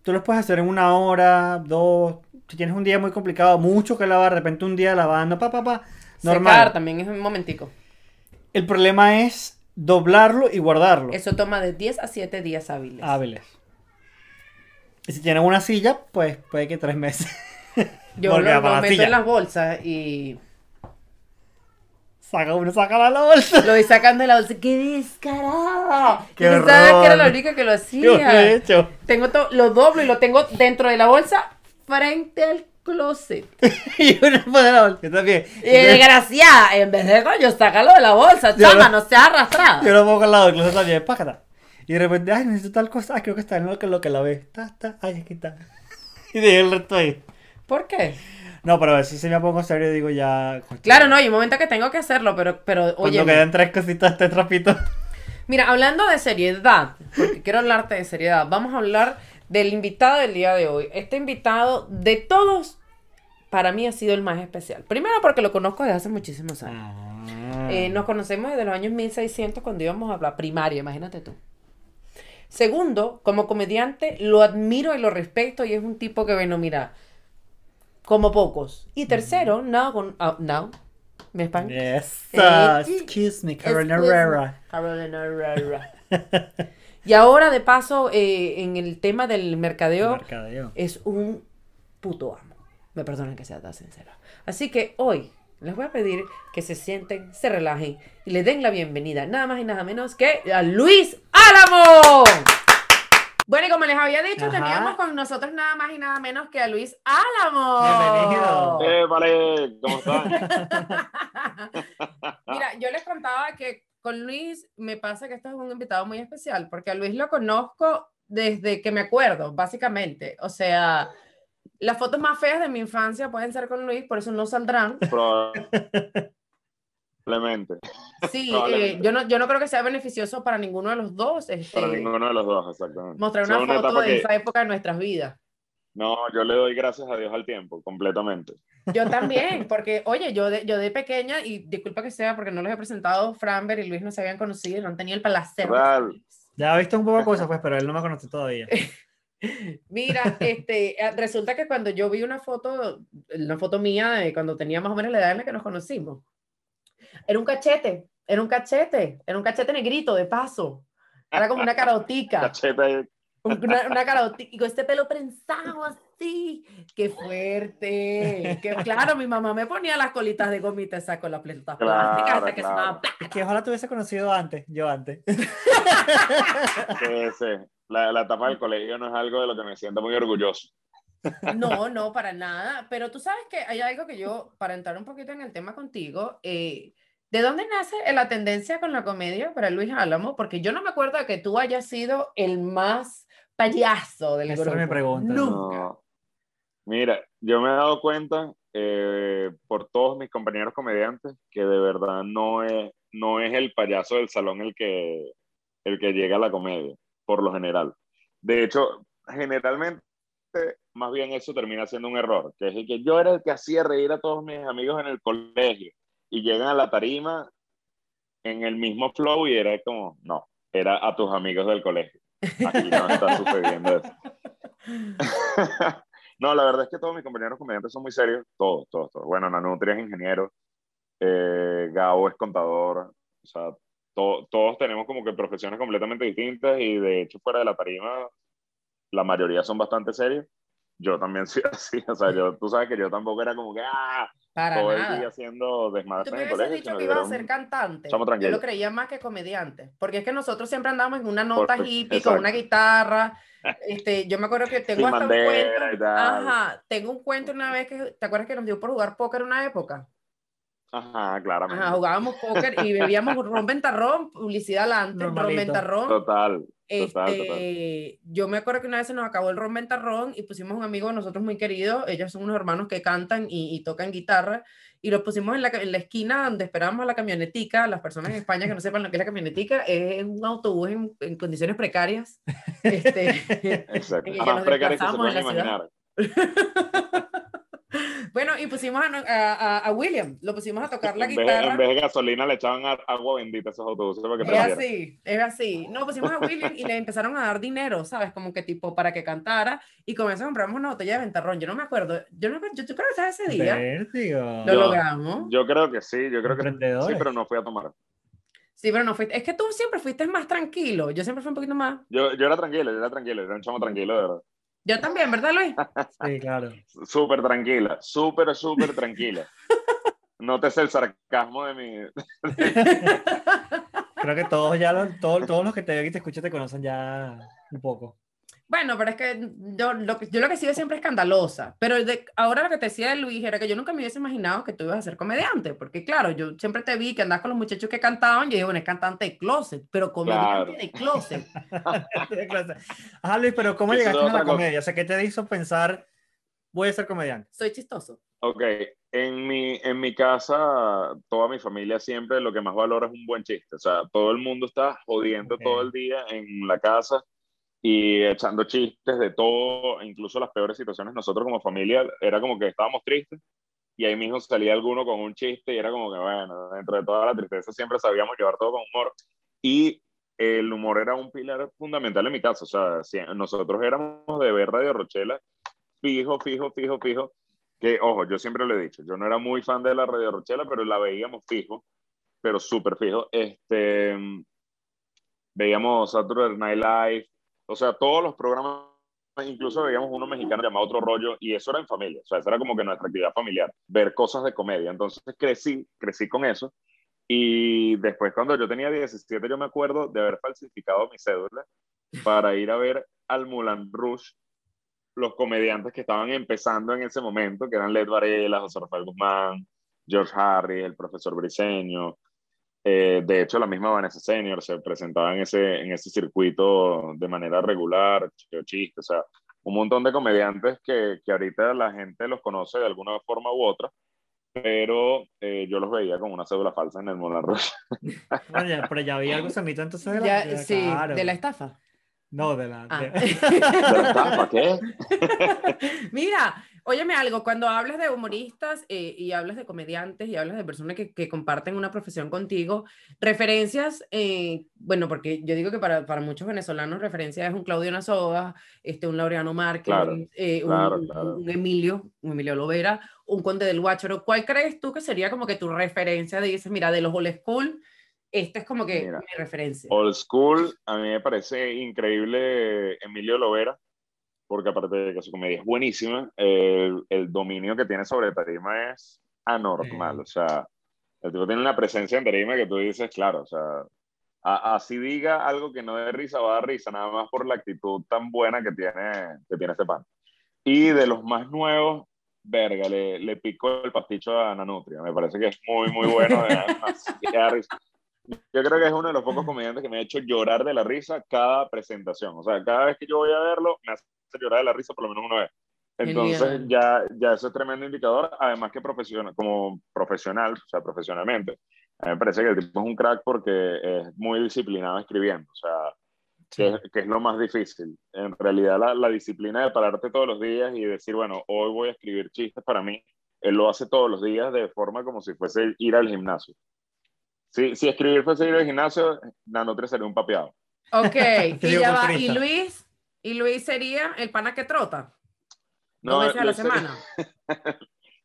tú lo puedes hacer en una hora, dos. Si tienes un día muy complicado, mucho que lavar, de repente un día lavando, pa, pa, pa. Normal. Secar también es un momentico. El problema es doblarlo y guardarlo. Eso toma de 10 a 7 días hábiles. Hábiles. Y si tienes una silla, pues puede que tres meses. Yo lo, lo meto en las bolsas y Saca uno, saca la bolsa. lo voy sacando de la bolsa. ¡Qué descarada! ¡Qué pensaba que era la horror! única que lo Yo lo he hacía. hecho. Tengo todo, lo doblo y lo tengo dentro de la bolsa frente al closet. y uno pone la bolsa. También. Y desgraciada, en vez de coño, sácalo de la bolsa, chama, no- no seas arrastrada. Yo lo pongo al lado del closet también, págata. Y de repente, ay, necesito tal cosa. Ay, creo que está en lo que, lo que la ve. Está, está. Ay, aquí está. Y dejé el resto ahí. ¿Por qué? No, pero a ver si se me pongo serio, digo ya. Claro, no, hay un momento que tengo que hacerlo, pero, pero Cuando oye, quedan tres cositas, este trapito. mira, hablando de seriedad, porque quiero hablarte de seriedad, vamos a hablar del invitado del día de hoy. Este invitado, de todos, para mí ha sido el más especial. Primero porque lo conozco desde hace muchísimos años. Ah. Eh, nos conocemos desde los años 1600 cuando íbamos a la primaria, imagínate tú. Segundo, como comediante, lo admiro y lo respeto y es un tipo que, bueno, mira, como pocos. Y tercero, now, con, ah, now, ¿me español? Yes. Eh, uh, excuse me, Carolina Herrera. Carolina Herrera. y ahora, de paso, eh, en el tema del mercadeo, Mercadeo. es un puto amo. Me perdonen que sea tan sincera. Así que hoy les voy a pedir que se sienten, se relajen y le den la bienvenida, nada más y nada menos que a Luis Álamo. Bueno, y como les había dicho, Ajá. teníamos con nosotros nada más y nada menos que a Luis Álamo. Bienvenido. Eh, vale, ¿cómo están? Mira, yo les contaba que con Luis me pasa que este es un invitado muy especial, porque a Luis lo conozco desde que me acuerdo, básicamente. O sea, las fotos más feas de mi infancia pueden ser con Luis, por eso no saldrán. Probablemente. Sí, Probablemente. eh, yo, no, yo no creo que sea beneficioso para ninguno de los dos este, Para ninguno de los dos, exactamente. mostrar Son una foto de que- esa época de nuestras vidas. No, yo le doy gracias a Dios al tiempo, completamente. Yo también, porque, oye, yo de, yo de pequeña, y disculpa que sea porque no los he presentado, Franber y Luis no se habían conocido, no han tenido el placer. Real. Ya he visto un poco de cosas, pues, pero él no me conoce todavía. Mira, este, eh, resulta que cuando yo vi una foto, una foto mía de cuando tenía más o menos la edad en la que nos conocimos, era un cachete, era un cachete, era un cachete negrito de paso, era como una carotica, Cachete, una, una carotica, y con este pelo prensado así, qué fuerte, que claro, mi mamá me ponía las colitas de gomita esa con la plata Claro, plástica hasta que claro. que ojalá te hubiese conocido antes, yo antes. que sí. La, la etapa del colegio no es algo de lo que me siento muy orgulloso. No, no, para nada. Pero tú sabes que hay algo que yo, para entrar un poquito en el tema contigo, eh, ¿de dónde nace la tendencia con la comedia para Luis Álamo? Porque yo no me acuerdo de que tú hayas sido el más payaso del Esa es grupo. mi pregunta. Nunca. No. Mira, yo me he dado cuenta eh, por todos mis compañeros comediantes que de verdad no es, no es el payaso del salón el que, el que llega a la comedia, por lo general. De hecho, generalmente, más bien eso termina siendo un error, que es el que yo era el que hacía reír a todos mis amigos en el colegio y llegan a la tarima en el mismo flow y era como, no, era a tus amigos del colegio. Aquí no está sucediendo eso. no, la verdad es que todos mis compañeros comediantes son muy serios, todos, todos, todos. Bueno, Nanutria es ingeniero, eh, Gabo es contador, o sea, to- todos tenemos como que profesiones completamente distintas y de hecho fuera de la tarima la mayoría son bastante serios. Yo también soy así, o sea, yo, tú sabes que yo tampoco era como que ah, Para todo el nada. día haciendo Tú desmadre me en el hubieses dicho que ibas a ser cantante. Estamos Yo lo creía más que comediante. Porque es que nosotros siempre andamos en una nota Por- hippie con una guitarra. Este, yo me acuerdo que tengo Sin hasta un cuento. Ajá, tengo un cuento una vez que, ¿te acuerdas que nos dio por jugar póker una época? Ajá, claramente. Ajá, jugábamos póker y bebíamos ron ventarrón, publicidad adelante, ron ventarrón. Total, Este, total. yo me acuerdo que una vez se nos acabó el ron ventarrón y pusimos un amigo de nosotros muy querido, ellos son unos hermanos que cantan y, y tocan guitarra, y lo pusimos en la, en la esquina donde esperábamos la camionetica, las personas en España que no sepan lo que es la camionetica, es un autobús en, en condiciones precarias. Este, Exacto. Más nos precarios que se pueden imaginar. bueno, y pusimos a, a- a- William, lo pusimos a tocar la En vez, guitarra. en vez de gasolina le echaban a- agua bendita a esos autobuses para que Es prendieran. así, es así. No, pusimos a William y le empezaron a dar dinero, ¿sabes? Como que tipo para que cantara y con eso compramos una botella de ventarrón. Yo no me acuerdo, yo no yo, yo creo que ese día. Vértigo. Lo Yo- logramos. Yo creo que sí, yo creo que sí, pero no fui a tomar. Sí, pero no fuiste. Es que tú siempre fuiste más tranquilo. Yo siempre fui un poquito más. Yo, yo era tranquilo, yo era tranquilo, era un chamo tranquilo, de verdad. Yo también, ¿verdad, Luis? Sí, claro. Súper tranquila, súper, súper tranquila. Nótese el sarcasmo de mi... Creo que todos ya, lo- todos, todos los que te ven y te escuchan te conocen ya un poco. Bueno, pero es que yo lo que, yo lo que he sido siempre escandalosa. Pero de, ahora lo que te decía de Luis era que yo nunca me hubiese imaginado que tú ibas a ser comediante. Porque, claro, yo siempre te vi que andabas con los muchachos que cantaban. Yo dije, bueno, es cantante de closet, pero comediante Claro. de closet. Ajá, Luis, pero ¿cómo es llegaste a la comedia? O sea, ¿qué te hizo pensar, voy a ser comediante? Soy chistoso. Ok, en mi, en mi casa, toda mi familia siempre lo que más valora es un buen chiste. O sea, todo el mundo está jodiendo Ok. todo el día en la casa y echando chistes de todo, incluso las peores situaciones. Nosotros como familia era como que estábamos tristes y ahí mismo salía alguno con un chiste y era como que, bueno, dentro de toda la tristeza siempre sabíamos llevar todo con humor. Y el humor era un pilar fundamental en mi caso. O sea, si nosotros éramos de ver Radio Rochela, fijo, fijo, fijo, fijo. Que, ojo, yo siempre lo he dicho, yo no era muy fan de la Radio Rochela, pero la veíamos fijo, pero súper fijo. Este, veíamos Saturday Night Live, o sea, todos los programas, incluso veíamos uno mexicano llamado Otro Rollo, y eso era en familia, o sea, eso era como que nuestra actividad familiar, ver cosas de comedia. Entonces crecí, crecí con eso. Y después, cuando yo tenía 17, yo me acuerdo de haber falsificado mi cédula para ir a ver al Mulan Rush, los comediantes que estaban empezando en ese momento, que eran Led Varela, José Rafael Guzmán, George Harris, el profesor Briseño. Eh, de hecho, la misma Vanessa Senior se presentaba en ese, en ese circuito de manera regular, chiste, o sea, un montón de comediantes que, que ahorita la gente los conoce de alguna forma u otra, pero eh, yo los veía con una cédula falsa en el Moulin Rouge. pero ya había algo sanito entonces de la, sí, de la estafa. No, de la... Ah. de- ¿De la estafa qué? Mira, óyeme algo, cuando hablas de humoristas eh, y hablas de comediantes y hablas de personas que, que comparten una profesión contigo, referencias, eh, bueno, porque yo digo que para, para muchos venezolanos referencia es un Claudio Nasoga, este, un Laureano Márquez, Claro, eh, un, claro, claro. un Emilio, un Emilio Lovera, un Conde del Guácharo. ¿Cuál crees tú que sería como que tu referencia? De, dices, mira, de los old school, esta es como que Mira, mi referencia. Old School, a mí me parece increíble Emilio Lovera, porque aparte de que su comedia es buenísima, el, el dominio que tiene sobre tarima es anormal. Sí. O sea, el tipo tiene una presencia en tarima que tú dices, claro, o sea, a- así diga algo que no dé risa, va a dar risa, nada más por la actitud tan buena que tiene, que tiene este pan. Y de los más nuevos, verga, le, le pico el pasticho a Nanutria. Me parece que es muy, muy bueno. risa. Yo creo que es uno de los pocos comediantes que me ha hecho llorar de la risa cada presentación. O sea, cada vez que yo voy a verlo, me hace llorar de la risa por lo menos una vez. Entonces, ya, ya eso es tremendo indicador. Además que profesional, como profesional, o sea, profesionalmente, a mí me parece que el tipo es un crack porque es muy disciplinado escribiendo. O sea, que, es, que es lo más difícil. En realidad, la, la disciplina de pararte todos los días y decir, bueno, hoy voy a escribir chistes para mí, él lo hace todos los días de forma como si fuese ir al gimnasio. Si, si escribir fuese ir al gimnasio, Nanotria sería un papeado. Ok, y Sería ya un va. ¿Y culturista. Luis? ¿Y Luis sería el pana que trota? No, Dos veces a la Luis sería- semana.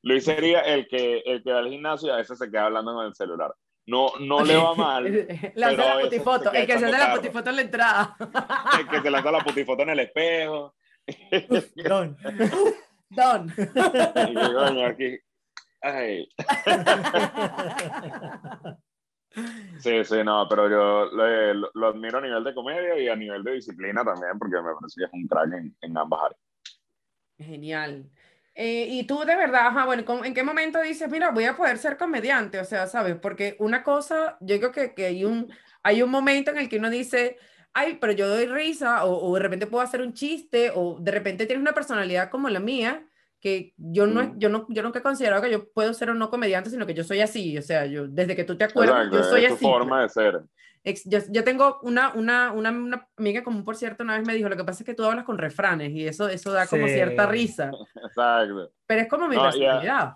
Luis sería el que, el que va al gimnasio y a veces se queda hablando con el celular. No, no le va mal. Le hace la putifoto. El que se hace la putifoto en la entrada. el que se lanza la putifoto en el espejo. Don. Don. Y yo, aquí. Ay. Sí, sí, no, pero yo le- lo, lo admiro a nivel de comedia y a nivel de disciplina también, porque me parece que es un crack en, en ambas áreas. Genial. Eh, y tú de verdad, ajá, bueno, ¿cómo- ¿en qué momento dices, mira, voy a poder ser comediante? O sea, ¿sabes? Porque una cosa, yo creo que, que hay un, hay un momento en el que uno dice, ay, pero yo doy risa, o, o de repente puedo hacer un chiste, o de repente tienes una personalidad como la mía, que yo no, Mm. yo no, yo nunca he considerado que yo puedo ser o no comediante, sino que yo soy así, o sea, yo, desde que tú te acuerdas, Exacto, yo soy es tu así. forma de ser. Yo, yo tengo una, una, una, una amiga común, por cierto, una vez me dijo, lo que pasa es que tú hablas con refranes y eso, eso da como Sí. cierta risa, Exacto. pero es como mi No, ya. personalidad.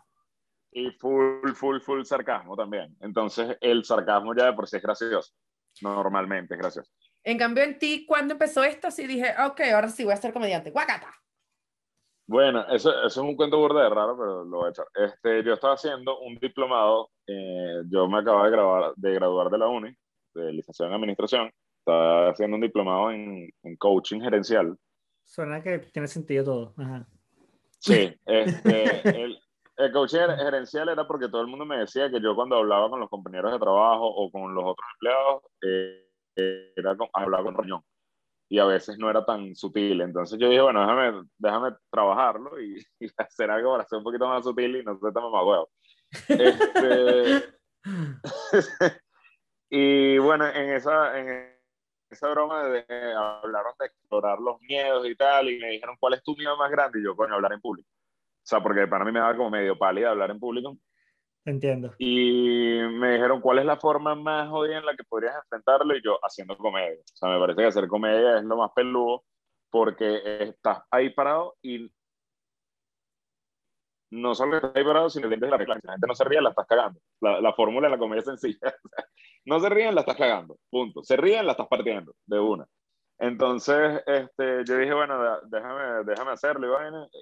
Y full, full, full sarcasmo también. Entonces, el sarcasmo ya de por sí es gracioso. Normalmente es gracioso. En cambio, en ti, cuando empezó esto, sí dije, ok, ahora sí voy a ser comediante. ¡Guacata! Bueno, eso, eso es un cuento burda de raro, pero lo voy a echar. Este, yo estaba haciendo un diplomado, eh, yo me acababa de, grabar, de graduar de la uni, de licenciado en administración, estaba haciendo un diplomado en, en coaching gerencial. Suena que tiene sentido todo. Ajá. Sí, este, el, el coaching ger- gerencial era porque todo el mundo me decía que yo cuando hablaba con los compañeros de trabajo o con los otros empleados, eh, era con, hablaba con roñón. Y a veces no era tan sutil. Entonces yo dije, bueno, déjame, déjame trabajarlo y, y hacer algo para ser un poquito más sutil y no ser tan mamahuevo. Este, y bueno, en esa, en esa broma de, hablaron de explorar los miedos y tal, y me dijeron, ¿cuál es tu miedo más grande? Y yo, coño, hablar en público. O sea, porque para mí me daba como medio pálida hablar en público. Entiendo. Y me dijeron, ¿cuál es la forma más jodida en la que podrías enfrentarlo? Y yo, haciendo comedia. O sea, me parece que hacer comedia es lo más peludo porque estás ahí parado y no solo estás ahí parado, sino que la regla. Si la gente no se ríe, la estás cagando. La, la fórmula de la comedia es sencilla. No se ríen, la estás cagando, punto. Se ríen, la estás partiendo, de una. Entonces, este, yo dije, bueno, déjame, déjame hacerlo,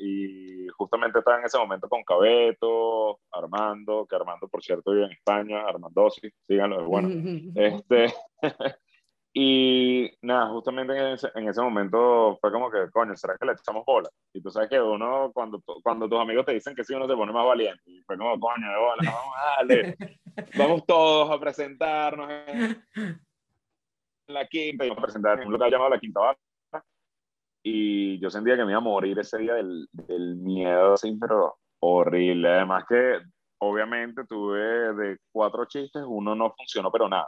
y justamente estaba en ese momento con Cabeto, Armando, que Armando, por cierto, vive en España, Armando, sí, síganlo, es bueno. este, y nada, justamente en ese, en ese, momento fue como que, coño, ¿será que le echamos bola? Y tú sabes que uno, cuando, cuando tus amigos te dicen que sí, uno se pone más valiente. Y fue como, coño, de bola, vamos a darle, vamos todos a presentarnos la quinta y me presentar en un lugar llamado La Quinta Barra. Y yo sentía que me iba a morir ese día del, del miedo, así, pero horrible. Además que, obviamente, tuve de cuatro chistes, uno no funcionó, pero nada.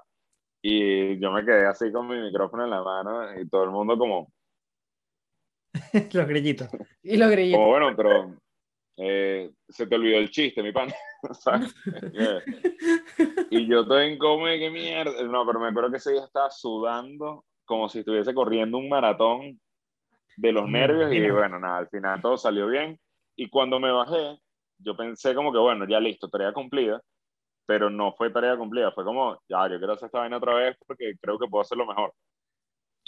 Y yo me quedé así con mi micrófono en la mano y todo el mundo como... los grillitos. Y los grillitos. Como, bueno, pero eh, se te olvidó el chiste, mi pan. y yo estoy incómodo y qué mierda. No, pero me acuerdo que ese día estaba sudando como si estuviese corriendo un maratón de los nervios y bueno, nada, al final todo salió bien. Y cuando me bajé, yo pensé como que bueno, ya listo, tarea cumplida, pero no fue tarea cumplida, fue como, ya, yo quiero hacer esta vaina otra vez porque creo que puedo hacerlo mejor.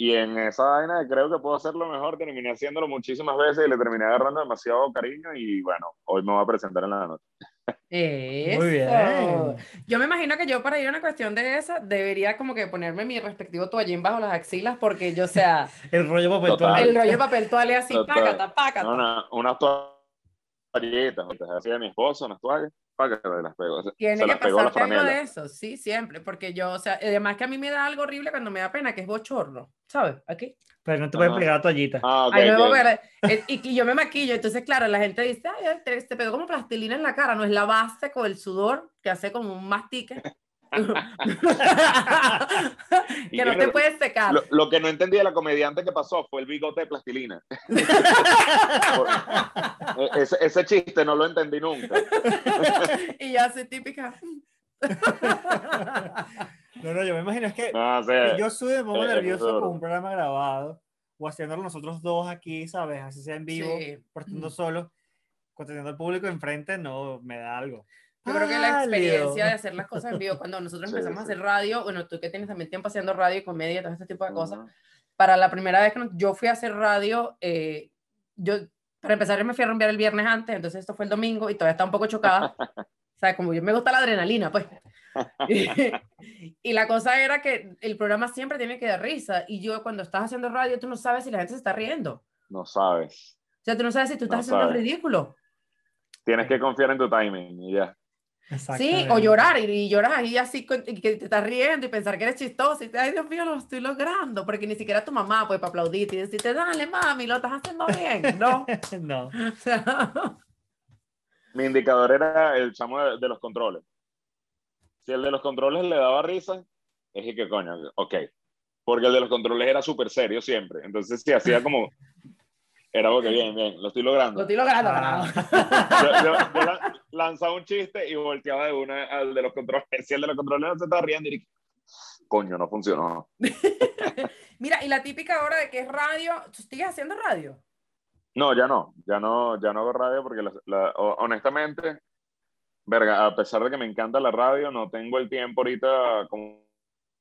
Y en esa vaina creo que puedo hacerlo mejor, terminé haciéndolo muchísimas veces y le terminé agarrando demasiado cariño y bueno, hoy me voy a presentar en la noche. Muy bien. Yo me imagino que yo para ir a una cuestión de esa debería como que ponerme mi respectivo toallín bajo las axilas porque yo sea... el rollo papel toalla. El rollo papel toalla así, pácata, pácata. Una, unas toallitas, así de mi esposo, unas toallas las Tiene que pasarte algo de eso, sí, siempre, porque yo, o sea, además que a mí me da algo horrible cuando me da pena, que es bochorno, ¿sabes? Aquí. Pero no te puedes pegar la toallita. Ah, eh, y, yo me maquillo, entonces, claro, la gente dice, ay, te, te pegó como plastilina en la cara, no es la base con el sudor que hace como un mastique. que no te puedes secar. Lo, que no entendí de la comediante que pasó fue el bigote de plastilina. E, ese, ese, chiste no lo entendí nunca. y ya se típica. no, no, yo me imagino es que, yo soy un poco nervioso con un programa grabado o haciéndolo nosotros dos aquí, ¿sabes? Así sea en vivo, sí. por estando solo, conteniendo al público enfrente, no me da algo. Yo creo que la experiencia de hacer las cosas en vivo, cuando nosotros empezamos a hacer radio, bueno, tú que tienes también tiempo haciendo radio y comedia, todo este tipo de cosas, para la primera vez que yo fui a hacer radio, eh, yo, para empezar, yo me fui a romper el viernes antes, entonces esto fue el domingo y todavía estaba un poco chocada. o sea, como yo me gusta la adrenalina, pues. y, la cosa era que el programa siempre tiene que dar risa. Y yo, cuando estás haciendo radio, tú no sabes si la gente se está riendo. No sabes. O sea, tú no sabes si tú estás haciendo ridículo. Tienes que confiar en tu timing y ya. Sí, o llorar y, llorar y así que te estás riendo y pensar que eres chistoso y te, ay Dios mío, lo estoy logrando, porque ni siquiera tu mamá puede para aplaudirte y decirte, dale mami, lo estás haciendo bien, ¿no? no. Mi indicador era el chamo de, los controles. Si el de los controles le daba risa, es que coño, ok. Porque el de los controles era súper serio siempre. Entonces, si hacía como era porque bien, bien, lo estoy logrando. Lo estoy logrando. Ah. Yo, lanzaba un chiste y volteaba de una al de los controles. Si el de los controles no se estaba riendo, y coño, no funcionó. Mira, y la típica hora de que es radio, ¿tú sigues haciendo radio? No, ya no, ya no, ya no hago radio porque honestamente, verga, a pesar de que me encanta la radio, no tengo el tiempo ahorita como,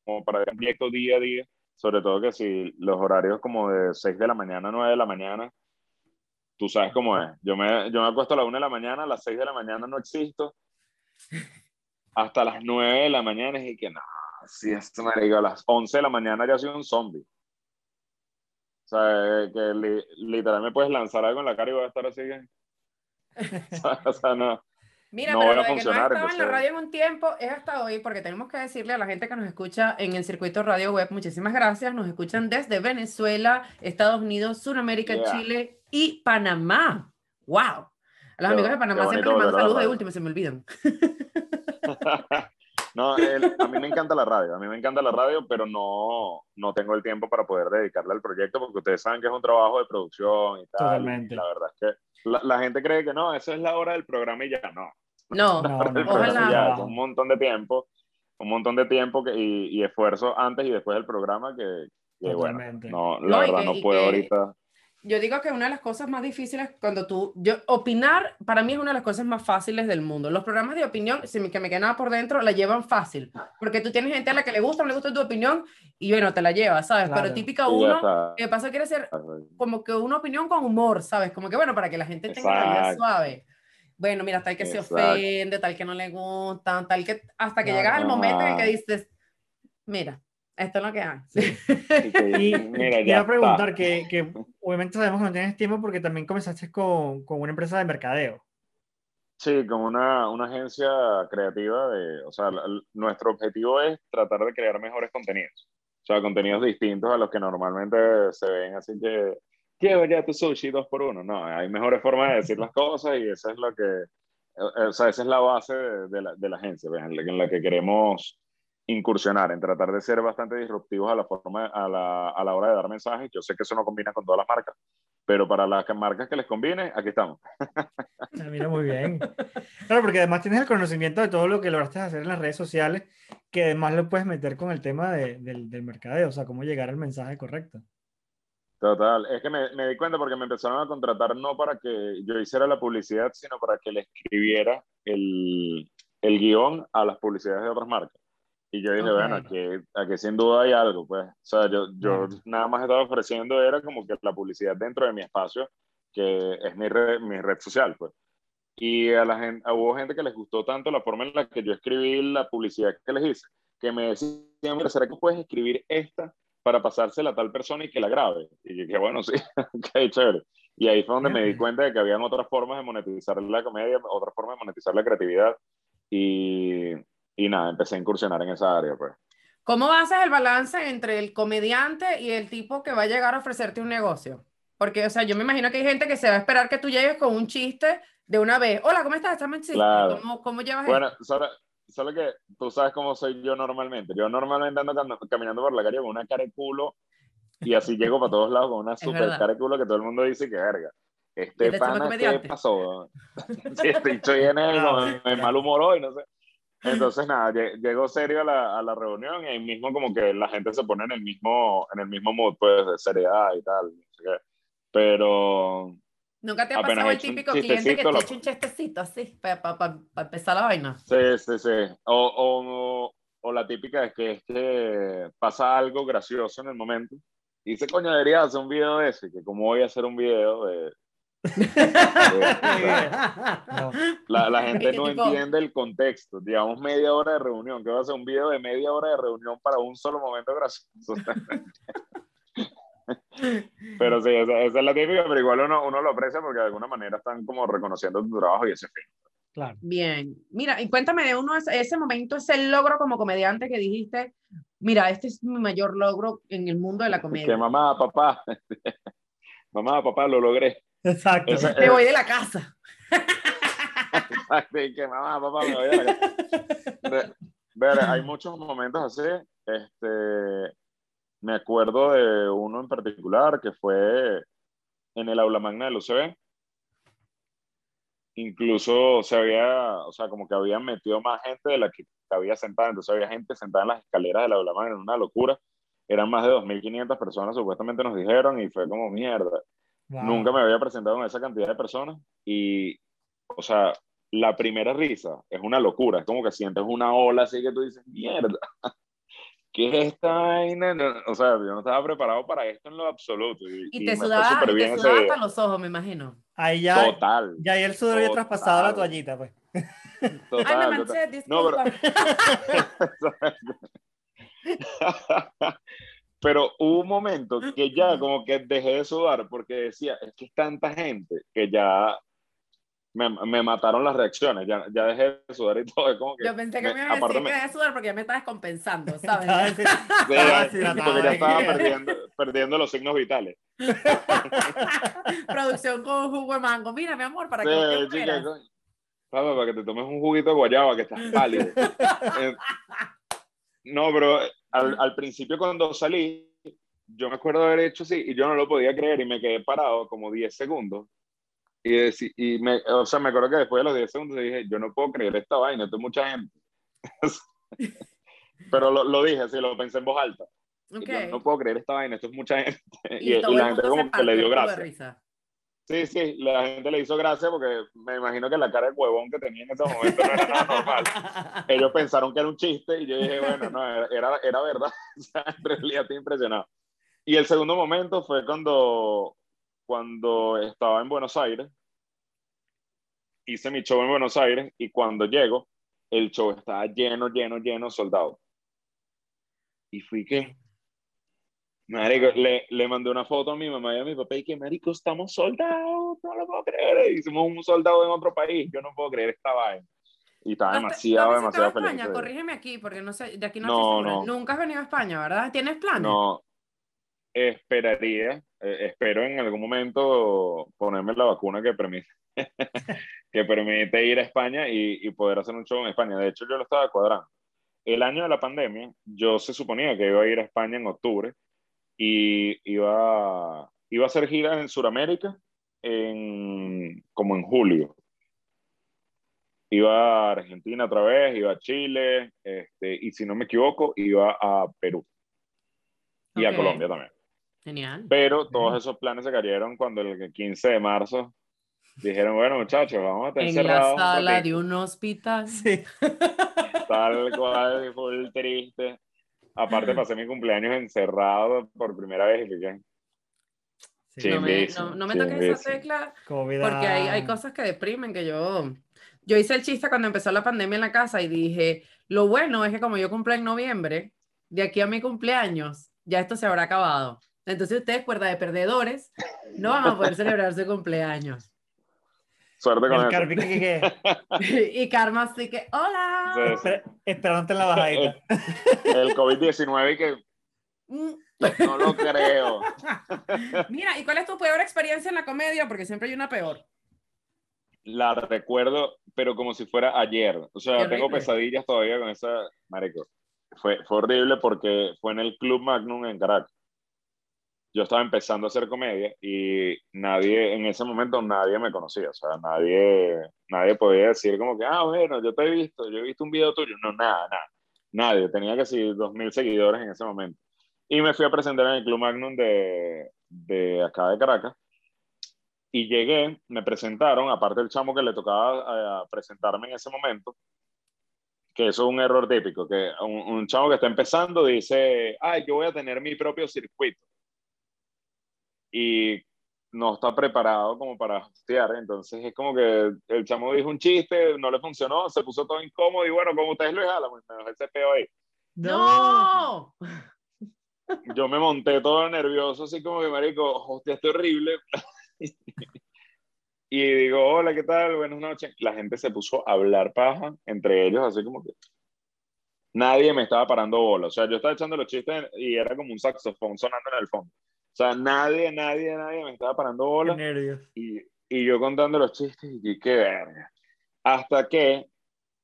como para el proyecto día a día sobre todo que si los horarios como de 6 de la mañana a 9 de la mañana, tú sabes cómo es. Yo me, yo me acuesto a la 1 de la mañana, a las 6 de la mañana no existo, hasta las 9 de la mañana y que no, si es digo a las 11 de la mañana ya soy un zombie. O sea, que literal me puedes lanzar algo en la cara y voy a estar así. o sea, no. Mira, pero lo de que no estaba en la radio en un tiempo es hasta hoy, porque tenemos que decirle a la gente que nos escucha en el circuito radio web, muchísimas gracias. Nos escuchan desde Venezuela, Estados Unidos, Sudamérica, Chile y Panamá. ¡Wow! A los amigos de Panamá siempre les mando saludos de último, se me olvidan. no, a mí me encanta la radio, a mí me encanta la radio, pero no, no tengo el tiempo para poder dedicarle al proyecto, porque ustedes saben que es un trabajo de producción y tal. Totalmente. Y la verdad es que la, la, gente cree que no, eso es la hora del programa y ya no. No, ojalá. un montón de tiempo, un montón de tiempo que, y, y, esfuerzo antes y después del programa que, que bueno, no, la verdad no puedo ahorita. Yo digo que una de las cosas más difíciles cuando tú, yo, opinar para mí es una de las cosas más fáciles del mundo. Los programas de opinión, si me, que me queda por dentro, la llevan fácil, porque tú tienes gente a la que le gusta o no le gusta tu opinión y bueno, te la llevas, ¿sabes? Claro. Pero típica uno, que pasa quiere ser como que una opinión con humor, ¿sabes? Como que bueno, para que la gente tenga la vida suave. Bueno, mira, tal que se Exacto. ofende, tal que no le gusta, tal que hasta que Claro. llegas al momento en el que dices, mira, esto es lo que hay. Y que, Y mira, te ya iba a preguntar que, que obviamente sabemos que no tienes tiempo porque también comenzaste con, con una empresa de mercadeo. Sí, como una, una agencia creativa de, o sea, la- nuestro objetivo es tratar de crear mejores contenidos. O sea, contenidos distintos a los que normalmente se ven, así que, quiero ya tu sushi dos por uno. No, hay mejores formas de decir las cosas y eso es lo que, o sea, esa es la base de, de la, de la agencia, pues, en la, en la que queremos incursionar, en tratar de ser bastante disruptivos a la forma, a la, a la hora de dar mensajes. Yo sé que eso no combina con todas las marcas, pero para las marcas que les conviene, aquí estamos. Mira, muy bien. Claro, porque además tienes el conocimiento de todo lo que lograste hacer en las redes sociales, que además lo puedes meter con el tema de- del, del mercadeo, o sea, cómo llegar al mensaje correcto. Total, es que me, me di cuenta porque me empezaron a contratar no para que yo hiciera la publicidad, sino para que le escribiera el, el guion a las publicidades de otras marcas. Y yo dije, Ok. bueno, aquí, aquí sin duda hay algo, pues. O sea, yo, yo Claro. nada más estaba ofreciendo era como que la publicidad dentro de mi espacio, que es mi red, mi red social, pues. Y a la gente, hubo gente que les gustó tanto la forma en la que yo escribí la publicidad que les hice, que me decían, mira, ¿será que puedes escribir esta para pasársela a tal persona y que la grabe? Y dije, bueno, sí, ok, chévere. Y ahí fue donde me di cuenta de que habían otras formas de monetizar la comedia, otras formas de monetizar la creatividad. Y, y nada, empecé a incursionar en esa área, pues. ¿Cómo haces el balance entre el comediante y el tipo que va a llegar a ofrecerte un negocio? Porque, o sea, yo me imagino que hay gente que se va a esperar que tú llegues con un chiste de una vez. Hola, ¿cómo estás? Estamos en chiste. Claro. ¿Cómo, cómo llevas Bueno, solo, solo que tú sabes cómo soy yo normalmente. Yo normalmente ando cam- caminando por la calle con una cara de culo y así llego para todos lados con una super cara de culo que todo el mundo dice que verga. Este Este pana, ¿qué pasó? sí, bicho viene con bueno, el ya. mal humor hoy, no sé. Entonces, nada, lle- llegó serio a la, a la reunión y ahí mismo como que la gente se pone en el mismo, en el mismo mood, pues, de seriedad y tal. no sé qué. Pero, ¿Nunca te ha pasado el típico cliente que te lo- echa un chistecito así para empezar la vaina? Sí, sí, sí. O, o, o la típica es que, es que pasa algo gracioso en el momento y dice, coño, debería hacer un video de eso. Y que como voy a hacer un video de... No. la, la gente Que no tipo- entiende el contexto. Digamos media hora de reunión. que va a hacer un video de media hora de reunión para un solo momento gracioso? pero sí, esa, esa es la típica, pero igual uno, uno lo aprecia porque de alguna manera están como reconociendo tu trabajo y ese fin. Claro. Bien. Mira, y cuéntame de uno, ese, ese momento, ese logro como comediante que dijiste, mira, este es mi mayor logro en el mundo de la Que comedia. mamá, papá, mamá, papá, lo logré. Exacto. Me voy de la casa. Exacto, y que mamá, papá, me voy a la casa. Ve- Ver, hay muchos momentos así. Este, me acuerdo de uno en particular que fue en el aula magna del UCB. Incluso se había, o sea, como que habían metido más gente de la que había sentada. Entonces había gente sentada en las escaleras del aula magna, en una locura. Eran más de 2.500 personas, supuestamente nos dijeron, y fue como mierda. Wow. Nunca me había presentado con esa cantidad de personas y, o sea, la primera risa es una locura, es como que sientes una ola así que tú dices, mierda, ¿qué es esta vaina? No, O sea, yo no estaba preparado para esto en lo absoluto. Y, Y y te sudaba, y te sudaba día. hasta los ojos, me imagino. Ahí ya, Total. ya ahí el sudor había traspasado la toallita, pues. total, Ay, me manché, No, disculpa. Pero hubo un momento que ya como que dejé de sudar porque decía, es que es tanta gente que ya me, me mataron las reacciones, ya, ya dejé de sudar y todo. Como que Yo pensé que me- me ibas a decir me- que de sudar porque ya me Estaba ¿sabes? así- Sí, sí, deshidratado porque ya estaba perdiendo, perdiendo los signos vitales. Producción con jugo de mango. Mira, mi amor, para Sí, que no te chica, para que te tomes un juguito de guayaba que estás pálido. No, pero al, al principio cuando salí, yo me acuerdo haber hecho así y yo no lo podía creer y me quedé parado como 10 segundos. Y, deci- y me, o sea, me acuerdo que después de los 10 segundos dije, yo no puedo creer esta vaina, esto es mucha gente. pero lo, lo dije así, lo pensé en voz alta. Y Ok. yo no puedo creer esta vaina, esto es mucha gente. Y, y el la gente como que le dio partió Sí, sí, la gente le hizo gracia porque me imagino que la cara de huevón que tenía en ese momento no era nada normal. Ellos pensaron que era un chiste y yo dije, bueno, no, era, era, verdad. O sea, en realidad estoy impresionado. Y el segundo momento fue cuando, cuando estaba en Buenos Aires. Hice mi show en Buenos Aires y cuando llego, el show estaba lleno, lleno, lleno de soldados. Y fui que, marico, le, le mandé una foto a mi mamá y a mi papá y que, marico, estamos soldados, no lo puedo creer. Hicimos un soldado en otro país, yo no puedo creer esta vaina. Y estaba ¿Has- demasiado, ¿tú has demasiado feliz. España? Corrígeme aquí, porque no sé, de aquí no, No, estoy no. Nunca has venido a España, ¿verdad? ¿Tienes planes? No, esperaría, eh, espero en algún momento ponerme la vacuna que permite, que permite ir a España y, y poder hacer un show en España. De hecho, yo lo estaba cuadrando. El año de la pandemia, yo se suponía que iba a ir a España en octubre y iba, iba a hacer giras en Sudamérica en, como en julio. Iba a Argentina otra vez, iba a Chile, este, y si no me equivoco, iba a Perú y a. Colombia también. Genial. Pero todos esos planes se cayeron cuando el 15 de marzo dijeron, bueno muchachos, vamos a estar En la encerrados. un sala ratito". de un hospital. Sí. Tal cual, fue triste. Aparte pasé mi cumpleaños encerrado por primera vez y fue Sí. No me, no, no me toques esa tecla COVID. porque hay, hay cosas que deprimen que yo... Yo hice el chiste cuando empezó la pandemia en la casa y dije, lo bueno es que como yo cumplo en noviembre, de aquí a mi cumpleaños, ya esto se habrá acabado. Entonces ustedes, cuerda de perdedores, no van a poder celebrar su cumpleaños. Suerte con El eso. Carpi que, que, y Karma así que, hola. Sí, sí. esper- esperándote en la bajadita. El COVID-19 y que Mm. no lo creo. Mira, ¿y cuál es tu peor experiencia en la comedia? Porque siempre hay una peor. La recuerdo, pero como si fuera ayer. O sea, tengo pesadillas todavía con esa, marico. Fue, fue horrible porque fue en el Club Magnum en Caracas. Yo estaba empezando a hacer comedia y nadie, en ese momento nadie me conocía. O sea, nadie, nadie podía decir como que, ah, bueno, yo te he visto, yo he visto un video tuyo. No, nada, nada. Nadie. Tenía casi dos mil seguidores en ese momento. Y me fui a presentar en el Club Magnum de, de acá de Caracas. Y llegué, me presentaron, aparte del chamo que le tocaba eh, presentarme en ese momento, que eso es un error típico, que un, un chamo que está empezando dice, ay, yo voy a tener mi propio circuito. Y no está preparado como para hostear, entonces es como que el chamo dijo un chiste, no le funcionó, se puso todo incómodo y bueno, como ustedes lo jalan, me dejó ese peo ahí. ¡No! Yo me monté todo nervioso, así como que, marico, hosteaste horrible. y digo, hola, ¿qué tal? Buenas noches. La gente se puso a hablar paja entre ellos, así como que nadie me estaba parando bola. O sea, yo estaba echando los chistes y era como un saxofón sonando en el fondo. O sea, nadie, nadie, nadie me estaba parando Qué bola. nervios. Y, y yo contando los chistes y qué verga. Hasta que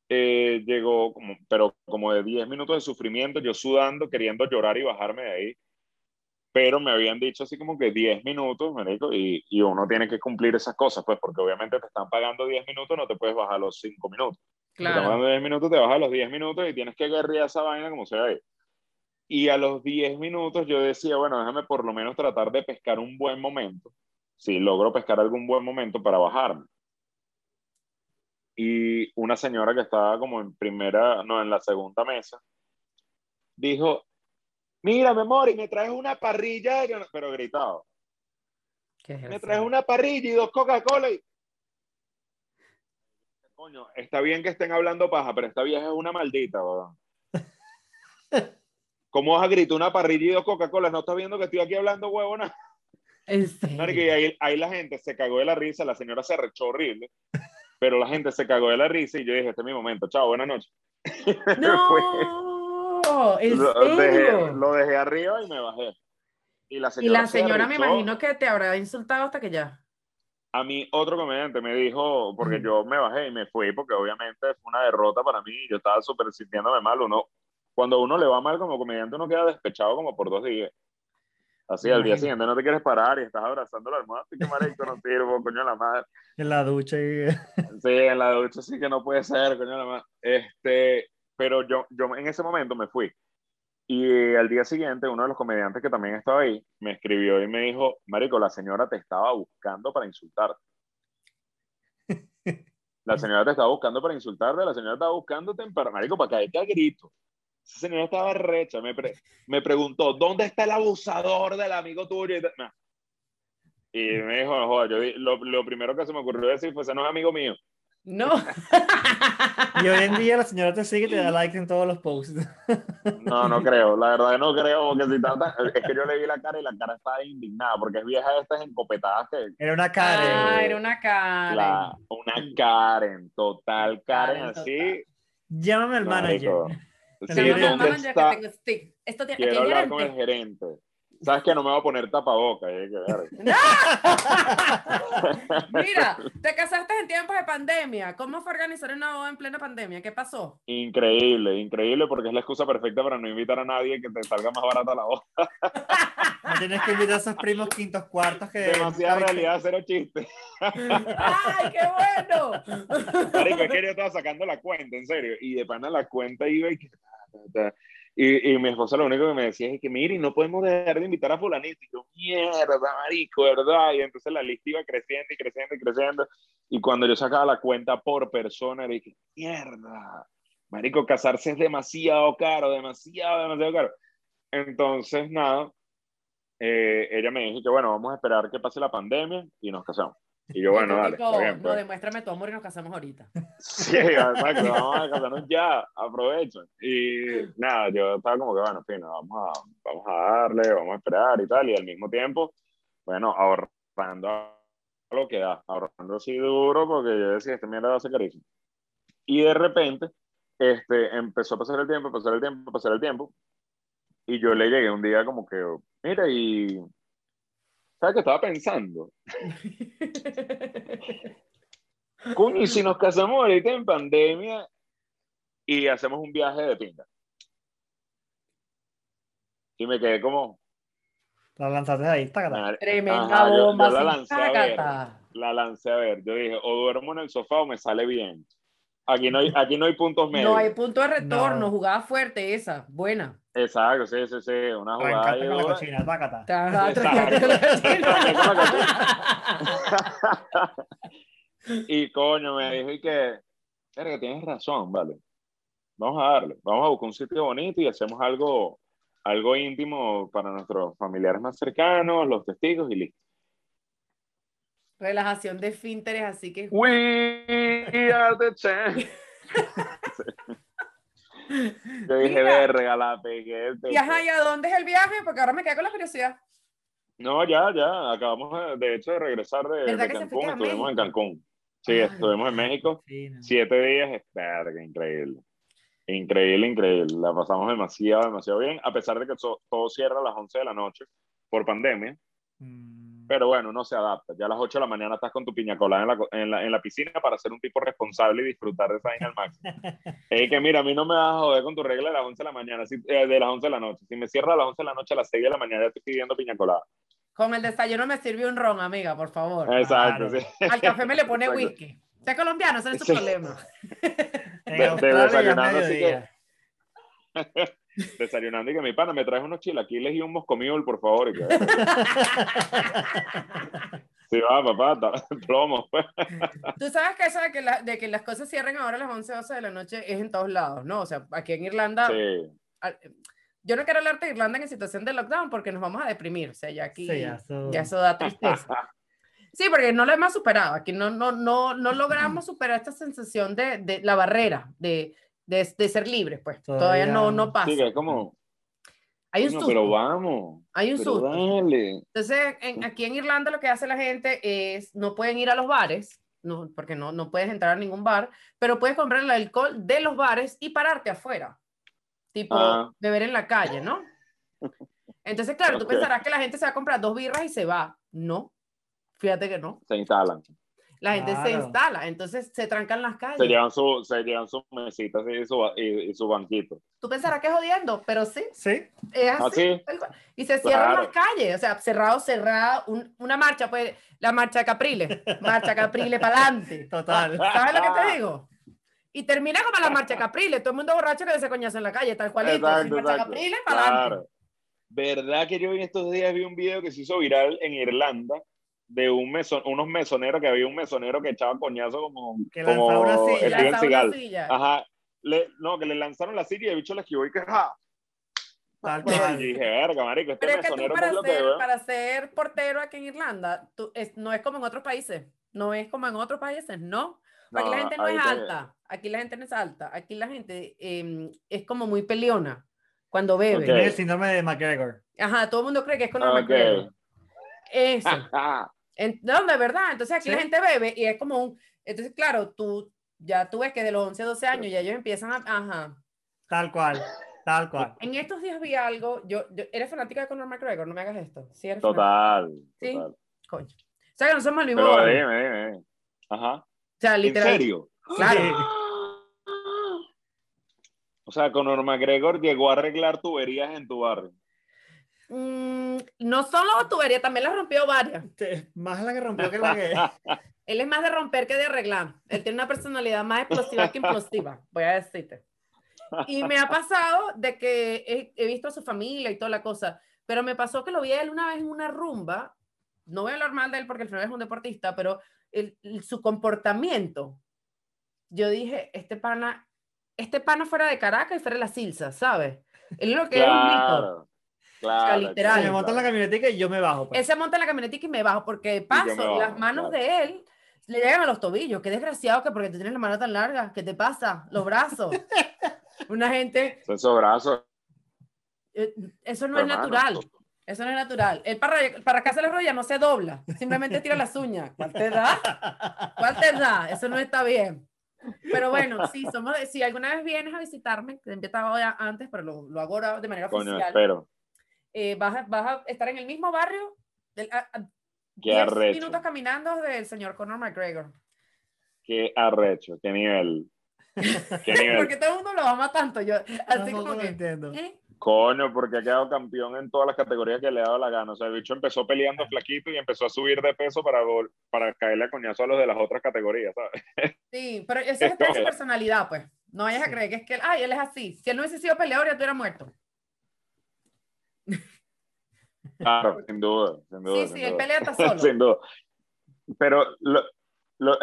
eh, llegó, como, pero como de 10 minutos de sufrimiento, yo sudando, queriendo llorar y bajarme de ahí. Pero me habían dicho así como que 10 minutos, marico, y, y uno tiene que cumplir esas cosas, pues porque obviamente te están pagando 10 minutos, no te puedes bajar los 5 minutos. Te están Claro. pagando 10 minutos, te bajas los 10 minutos y tienes que guerrear esa vaina como sea ahí. Y a los 10 minutos yo decía, bueno, déjame por lo menos tratar de pescar un buen momento. Si logro pescar algún buen momento para bajarme. Y una señora que estaba como en primera, no, en la segunda mesa, dijo, mira, mi amor, y me traes una parrilla, pero gritado, ¿Qué es me traes una parrilla y dos Coca-Cola y... Coño, está bien que estén hablando paja, pero esta vieja es una maldita, weón. ¿Cómo vas a gritar una parrilla y dos Coca-Cola? ¿No estás viendo que estoy aquí hablando, huevona? Marico, y ahí, ahí la gente se cagó de la risa, la señora se arrechó horrible, pero la gente se cagó de la risa y yo dije, este es mi momento, chao, buenas noches. ¡No! ¿En lo, dejé, lo dejé arriba y me bajé. Y la Y señora, se me imagino que te habrá insultado hasta que ya. A mí otro comediante me dijo, porque yo me bajé y me fui, porque obviamente fue una derrota para mí, yo estaba súper sintiéndome mal, uno, cuando a uno le va mal como comediante, uno queda despechado como por dos días. Así, al día siguiente no te quieres parar y estás abrazando la almohada, que marico, no sirvo, coño la madre. En la ducha y... Sí, en la ducha sí que no puede ser, coño la madre. Este, pero yo, yo en ese momento me fui. Y al día siguiente, uno de los comediantes que también estaba ahí me escribió y me dijo, Marico, la señora te estaba buscando para insultarte. La señora te estaba buscando para insultarte, la señora estaba buscándote para, Marico, para caerte a grito. Esa señora estaba recha, me, pre- me preguntó, ¿dónde está el abusador del amigo tuyo? Y, ta- nah. Y me dijo, no joda, yo lo, lo primero que se me ocurrió decir fue, ese no es amigo mío. No. Y hoy en día la señora te sigue y te da like en todos los posts. No, no creo, la verdad no creo, porque si trata, es que yo le vi la cara y la cara estaba indignada, porque es vieja de estas encopetadas que, Era una Karen. Ah, era una cara. la, una Karen, total Karen, Karen así. Llámame al manager. marico. Te Sí, llamo al ¿dónde manager que está? tengo stick. Esto tiene Quiero hablar con el gerente. Sabes que no me voy a poner tapabocas. y hay que ver. Mira, te casaste en tiempos de pandemia. ¿Cómo fue organizar una boda en plena pandemia? ¿Qué pasó? Increíble, increíble, porque es la excusa perfecta para no invitar a nadie que te salga más barata la voz. No tienes que invitar a esos primos quintos cuartos que. Demasiada realidad, cero chiste. ¡Ay, qué bueno! Marico, es que yo estaba sacando la cuenta, en serio. Y de pana la cuenta iba y que. Y, y mi esposa lo único que me decía es que, mire, no podemos dejar de invitar a fulanito. Y yo, mierda, marico, ¿verdad? Y entonces la lista iba creciendo y creciendo y creciendo. Y cuando yo sacaba la cuenta por persona, dije, mierda, marico, casarse es demasiado caro, demasiado, demasiado caro. Entonces, nada, eh, ella me dijo que, bueno, vamos a esperar que pase la pandemia y nos casamos. Y yo, bueno, dale, tipo, bien, No, pues. demuéstrame tu amor y nos casamos ahorita. Sí, exacto, vamos a casarnos ya, aprovecho. Y nada, yo estaba como que, bueno, en fin, vamos a, vamos a darle, vamos a esperar y tal, y al mismo tiempo, bueno, ahorrando a lo que da, ahorrando así duro, porque yo decía, este mierda va a ser carísimo. Y de repente, este, empezó a pasar el tiempo, pasar el tiempo, pasar el tiempo, y yo le llegué un día como que, mira, y... ¿Sabes qué estaba pensando? Coño, y si nos casamos ahorita en pandemia y hacemos un viaje de pinga. Y me quedé como, La lanzaste ahí, madre, Tremenda Ajá, bomba. yo la sin lancé a ver. tácata. la lancé a ver. Yo dije, o duermo en el sofá o me sale bien. Aquí no hay, aquí no hay puntos medios. No hay punto de retorno. No. Jugada fuerte esa. Buena. Exacto, sí, sí, sí. Una jugada con la dura. cochina, tácata. Exacto. tranquila. y coño, me dijo y que, verga, tienes razón, vale. Vamos a darle, vamos a buscar un sitio bonito y hacemos algo, algo íntimo para nuestros familiares más cercanos, los testigos y listo. Relajación de esfínteres, así que. We are the champ. Yo dije, la pegué. Y ajá, ¿y a dónde es el viaje? Porque ahora me quedé con la curiosidad. No, ya, ya, acabamos de, de hecho de regresar de, ¿Verdad de Cancún, estuvimos en? Cancún. Sí, Ay. estuvimos en México. Sí, no. Siete días, verga, increíble. Increíble, increíble. La pasamos demasiado, demasiado bien, a pesar de que so- todo cierra a las 11 de la noche por pandemia. Mm. Pero bueno, uno se adapta. Ya a las 8 de la mañana estás con tu piña colada en la, en la, en la piscina para ser un tipo responsable y disfrutar de esa vaina al máximo. Es que mira, a mí no me vas a joder con tu regla de las 11 de la mañana, si- eh, de las 11 de la noche. Si me cierra a las 11 de la noche, a las 6 de la mañana ya estoy pidiendo piña colada. Con el desayuno me sirve un ron, amiga, por favor. Exacto, Claro. sí. Al café me le pone Exacto. whisky. Sea colombiano, ese es su Sí. problema. De- de desayunando, así. Desayunando y que mi pana me traes unos chilaquiles y un moscomiol, por favor. Y que, sí, va, papá, plomo. Tú sabes que eso de que, la- de que las cosas cierren ahora a las 11, 12 de la noche es en todos lados, ¿no? O sea, aquí en Irlanda, Sí. al- yo no quiero hablarte de Irlanda en situación de lockdown porque nos vamos a deprimir. O sea, ya aquí Sí, ya eso- ya eso da tristeza. Sí, porque no lo hemos superado. Aquí no, no, no, no logramos superar esta sensación de, de la barrera, de, de, de ser libres, pues. Todavía, Todavía- no, no pasa. Sí, como, Hay un "Coño, susto. pero vamos. Hay un susto. dale. Entonces, en- aquí en Irlanda lo que hace la gente es, no pueden ir a los bares, no, porque no, no puedes entrar a ningún bar, pero puedes comprar el alcohol de los bares y pararte afuera, tipo Ah. beber en la calle, ¿no? Entonces, claro, tú Ok. pensarás que la gente se va a comprar dos birras y se va. No, fíjate que no. Se instalan. La gente se Claro. instala, entonces se trancan las calles. Se llevan su, se llevan su mesita así, y, su, y, y su banquito. Tú pensarás que es jodiendo, pero sí, Sí, es así. Así. cual. Y se cierran Claro. las calles, o sea, cerrado, cerrado, un- una marcha, pues, la marcha de Capriles, marcha Capriles para adelante. total. ¿Sabes lo que te digo? Y termina como la marcha Capriles, todo el mundo borracho que se coñazo en la calle, tal cual. Exacto, marcha exacto. Capriles, para adelante. Claro. ¿Verdad que yo en estos días vi un video que se hizo viral en Irlanda de un meson, unos mesoneros, que había un mesonero que echaba coñazo como, Que como lanzaba una silla. Steven una silla. Ajá. Le- no, que le lanzaron la silla y el bicho la esquivó y que ¡ja! Tal Y cual. dije, verga, marico, este Pero es que tú no para que ser, veo. para ser portero aquí en Irlanda, tú, es, no es como en otros países. No es como en otros países, no. Aquí la No, gente no es alta. Aquí la gente no es alta. Aquí la gente em, es como muy peleona cuando bebe. Ok. Tiene el síndrome de McGregor. Ajá, todo el mundo cree que es con el Ok. McGregor. Eso. En- no, de verdad. Entonces aquí la Sí. gente bebe y es como un... Entonces, claro, tú ya tú ves que de los 11, 12 años ya ellos empiezan a... Ajá. Tal cual. Tal cual. En estos días vi algo, yo, yo ¿eres fanática de Conor McGregor? No me hagas esto. Sí, eres fanática. total, Sí. total. Coño. O sea, que no somos el mismo Pero barrio. dime, dime. Ajá. O sea, ¿En literal. serio? Claro. O sea, Conor McGregor llegó a arreglar tuberías en tu barrio. Mm, no solo tubería, también las rompió varias. Te- Más la que rompió que la que. Él es más de romper que de arreglar. Él tiene una personalidad más explosiva que implosiva, voy a decirte. Y me ha pasado de que he, he visto a su familia y toda la cosa, pero me pasó que lo vi a él una vez en una rumba. No voy a hablar mal de él porque al final es un deportista, pero el- el- su comportamiento. Yo dije, este pana, este pana fuera de Caracas y fuera de la Silsa, ¿sabes? Él lo que es un mito. Claro. Claro. literal. Se me monta en la camioneta y yo me bajo. pues. Él se monta en la camionetica y me bajo, porque paso, bajo, las manos claro. de él le llegan a los tobillos. Qué desgraciado que porque tú tienes la mano tan larga. ¿Qué te pasa? Los brazos. Una gente, Esos brazos. eh, eso no es natural. Eso no es natural. El para, para acá se la rodilla no se dobla. Simplemente tira las uñas. ¿Cuál te da? ¿Cuál te da? Eso no está bien. Pero bueno, sí, somos, si alguna vez vienes a visitarme, que he invitado ya antes, pero lo, lo hago ahora de manera Coño, oficial, espero. Eh, vas, a, vas a estar en el mismo barrio, del, a- a- Qué 10 arrecho. minutos caminando del señor Conor McGregor. Qué arrecho. Qué nivel. Qué nivel. Porque todo el mundo lo ama tanto. Yo, así Tampoco como lo que. entiendo. ¿eh? Coño, porque ha quedado campeón en todas las categorías que le ha dado la gana. O sea, el bicho empezó peleando flaquito y empezó a subir de peso para, para caerle a coñazo a los de las otras categorías, ¿sabes? Sí, pero eso es su personalidad, pues. No vayas a creer que es que él, ay, él es así. Si él no hubiese sido peleador, ya estuviera muerto. Claro, sin duda. Sin duda Sí, sin sí, él duda. pelea hasta solo. sin duda. Pero lo, lo-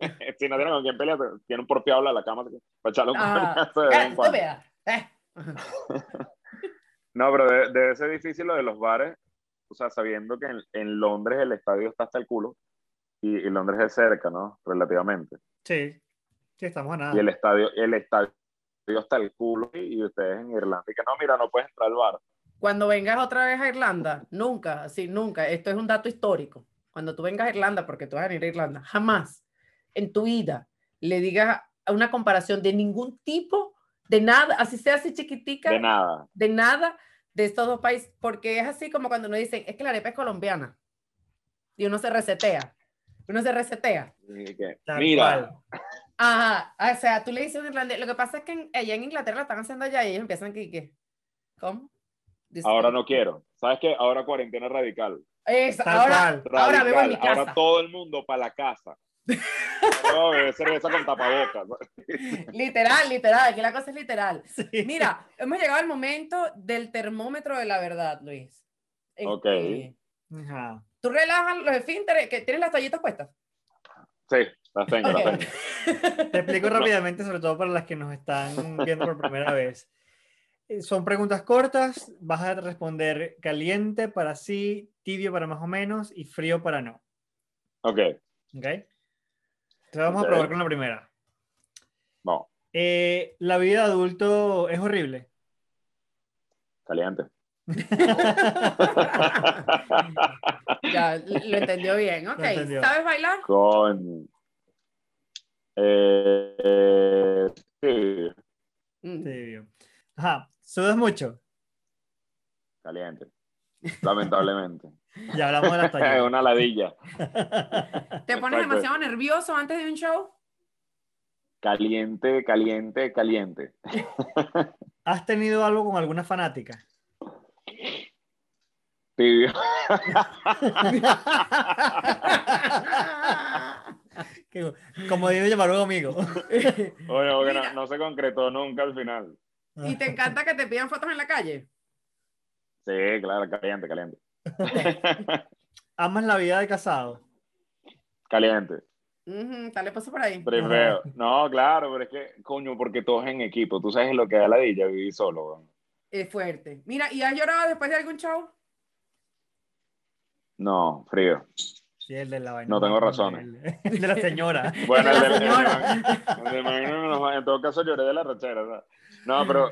si no tiene con quién pelear, tiene un porfiable a la cama para echarle un coñazo de vez en cuando. veas. Eh. No, pero debe, debe ser difícil lo de los bares, o sea, sabiendo que en, en Londres el estadio está hasta el culo y, y Londres es cerca, ¿no? Relativamente. Sí. Sí, estamos a nada. Y el estadio, el estadio está el culo y, y ustedes en Irlanda y que no, mira, no puedes entrar al bar. Cuando vengas otra vez a Irlanda, nunca, sí, nunca. Esto es un dato histórico. Cuando tú vengas a Irlanda, porque tú vas a venir a Irlanda, jamás en tu vida le digas a una comparación de ningún tipo, de nada, así sea así chiquitica, De nada. de nada de estos dos países, porque es así como cuando nos dicen, es que la arepa es colombiana. Y uno se resetea. Uno se resetea. Y que, Tal mira, cual. Ajá, o sea, tú le dices a un irlandés, lo que pasa es que en- allá en Inglaterra la están haciendo allá y ellos empiezan que, que ¿cómo? Ahora no quiero. ¿Sabes qué? Ahora cuarentena radical. Es, ahora, ahora Radical. bebo en mi casa. Ahora todo el mundo para la casa. No, cerveza con tapabocas. Literal, literal, aquí la cosa es literal. Sí. Mira, hemos llegado al momento del termómetro de la verdad, Luis. Ok. Este, Ajá. Tú relajas los esfínteres, que tienes las toallitas puestas. Sí, las tengo, las Ok. tengo. Te explico rápidamente, sobre todo para las que nos están viendo por primera vez. Eh, Son preguntas cortas, vas a responder caliente para sí, tibio para más o menos y frío para no. Ok, ¿Ok? Entonces vamos a probar con la primera. vamos, Eh, la vida de adulto es horrible. caliente. Ya, lo entendió bien. Ok, entendió. ¿sabes bailar? Coño. Eh, eh, sí. Tibio. Ajá. ¿Sudas mucho? caliente. Lamentablemente. Ya hablamos de las Es tallas. una ladilla. ¿Te pones Exacto. demasiado nervioso antes de un show? Caliente, caliente, caliente. ¿Has tenido algo con alguna fanática? Tibio. Como debe llamar un amigo. Oye, porque Mira. no, no se concretó nunca al final. ¿Y te encanta que te pidan fotos en la calle? Sí, claro, caliente, caliente. ¿Amas la vida de casado? caliente. Ujú, Dale paso por ahí. Primero. No, claro, pero es que, coño, porque todos en equipo. Tú sabes lo que da la dilla vivir solo. Es fuerte. Mira, ¿y has llorado después de algún show? No, frío. Sí, el de la vaina. No tengo razones. El, de la señora. Bueno, De el la señora. de- de Magno, en todo caso lloré de la rechera. No, pero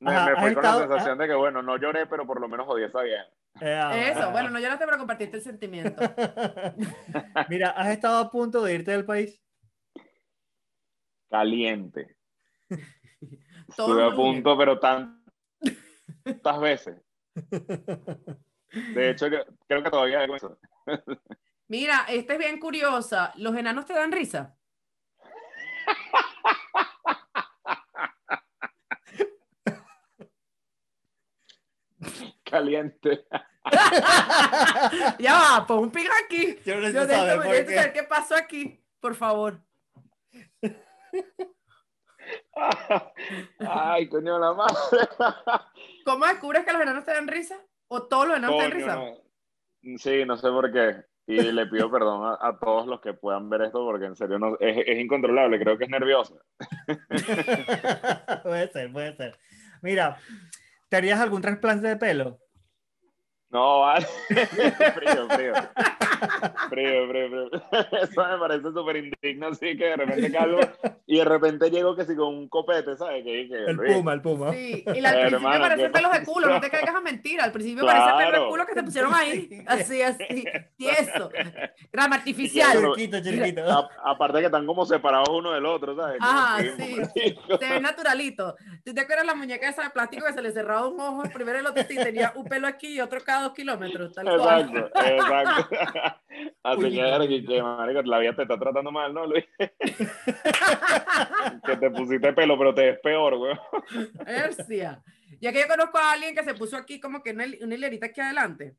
me, Ajá, me ¿has fui con la sensación de que, bueno, no lloré, pero por lo menos jodí esa vieja. Eh, Eso, bueno, no lloraste, pero compartiste el sentimiento. Mira, ¿has estado a punto de irte del país? Caliente. Todo Estuve a punto, pero tan- tantas veces. De hecho, creo que todavía hago eso. Mira, esta es bien curiosa. ¿Los enanos te dan risa? Caliente. ya va, pon un pin aquí. Yo Yo necesito necesito, saber por necesito qué. saber qué pasó aquí, por favor. Ay, coño, la madre. ¿Cómo descubres que los enanos te dan risa? ¿O todos los enanos te dan risa? no. Sí, no sé por qué. Y le pido perdón a, a todos los que puedan ver esto porque en serio no, es, es incontrolable. Creo que es nerviosa. puede ser, puede ser. Mira, ¿te harías algún trasplante de pelo? No, vale. frío, frío. Frío, frío, frío. Eso me parece súper indigno, así que de repente calvo y de repente llego que si con un copete, ¿sabes? Que, que, El Luis, puma, el puma. Sí, y al principio Hermano, parecen ¿qué pelos de culo, no te caigas a mentira. Al principio parece pelo de Claro. culo que te pusieron ahí. Así, así. Tieso. Grama Y artificial. Chiquito, chiquito. a- aparte que están como separados uno del otro, ¿sabes? Ajá, sí. marico. Se ve naturalito. ¿Tú te acuerdas la muñeca esa de plástico que se le cerraba un ojo? Primero el otro sí tenía un pelo aquí y otro cada dos kilómetros. Tal cual. Exacto, exacto. Así que, Puñito, que, que, marico, la vida te está tratando mal, ¿no, Luis? que te pusiste pelo, pero te ves peor, güey. Hercia. Ya que yo conozco a alguien que se puso aquí como que una, una hilerita aquí adelante.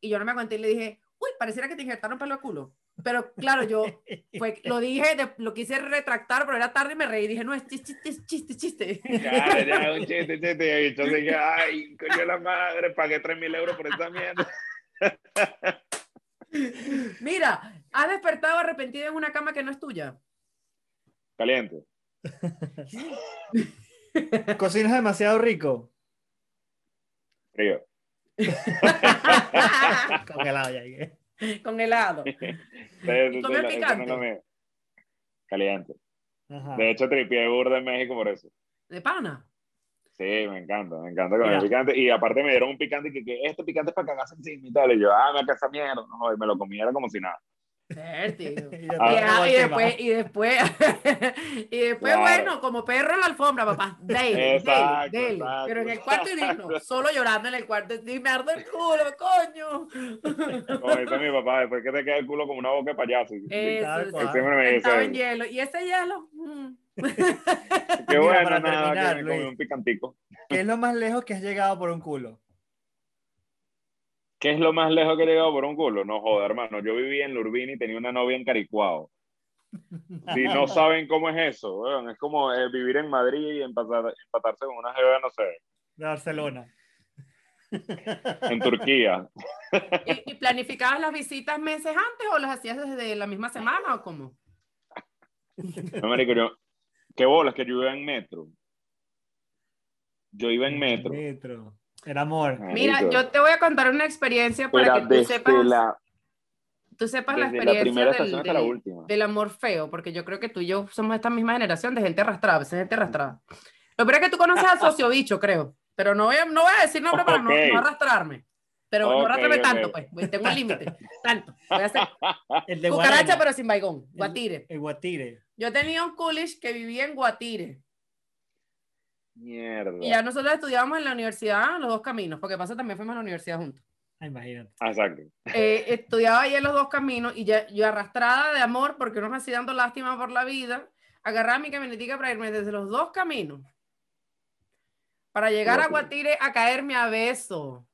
Y yo no me aguanté y le dije, uy, pareciera que te inyectaron pelo de culo. Pero claro, yo fue, lo dije, de- lo quise retractar, pero era tarde y me reí. Dije, no, es chiste, chiste, chiste, chiste. Ya, ya, un chiste, chiste. Y bicho dije, ay, coño la madre, pagué 3 mil euros por esta mierda. Mira, has despertado arrepentido en una cama que no es tuya. Caliente. ¿Cocinas demasiado rico? Frío. Congelado ya. Con helado. Sí, comer picante? no Caliente. Ajá. De hecho, tripié burda en México por eso. De pana. Sí, me encanta, me encanta comer Mira. picante. Y aparte me dieron un picante que, que este picante es para cagarse encima y tal. Y yo, ah, me casa mierda. No, joder, me lo comiera como si nada. Vértigo. Y Ah. y después, y después, y después, Claro. bueno, como perro en la alfombra, papá, dale, Exacto, dale, dale. exacto. Pero en el cuarto y digno, solo llorando en el cuarto, y me arde el culo, coño. Como dice mi papá, después que te queda el culo como una boca de payaso. Eso, cual. Siempre me dice sentado en hielo. ¿Y ese hielo? Mm. Qué Mira, bueno, para nada, terminar, que me comí Luis. un picantico. ¿Qué es lo más lejos que has llegado por un culo? ¿Qué es lo más lejos que he llegado por un culo? No joda, hermano. Yo vivía en Lurbini y tenía una novia en Caricuao. Si no saben cómo es eso, es como eh, vivir en Madrid y empatar- empatarse con una jeva, no sé, De Barcelona. en Turquía. ¿Y, y planificabas las visitas meses antes o las hacías desde la misma semana o cómo? No, marico, yo, qué bolas que yo iba en metro. Yo iba en metro. Metro. El amor. Mira, Marico, yo te voy a contar una experiencia para era que tú sepas, la, tú sepas la experiencia del, amor feo, porque yo creo que tú y yo somos esta misma generación de gente arrastrada, a veces gente arrastrada. Lo peor es que tú conoces al sociobicho, creo, pero no voy a, no voy a decir nombre para no, no arrastrarme. Pero no Ok, arrastrarme tanto, pues, pues, tengo un límite. Tanto. Voy a hacer El de cucaracha, Guarena. pero sin baigón, guatire. El guatire. Yo tenía un coolish que vivía en Guatire. Mierda. Y ya nosotros estudiábamos en la universidad los dos caminos, porque pasa también fuimos a la universidad juntos. Ah, imagínate. Ah, Exacto. Eh, estudiaba ahí en los dos caminos y ya, yo arrastrada de amor, porque uno así dando lástima por la vida, agarraba mi camionetica para irme desde los dos caminos. Para llegar a Guatire. Guatire a caerme a beso.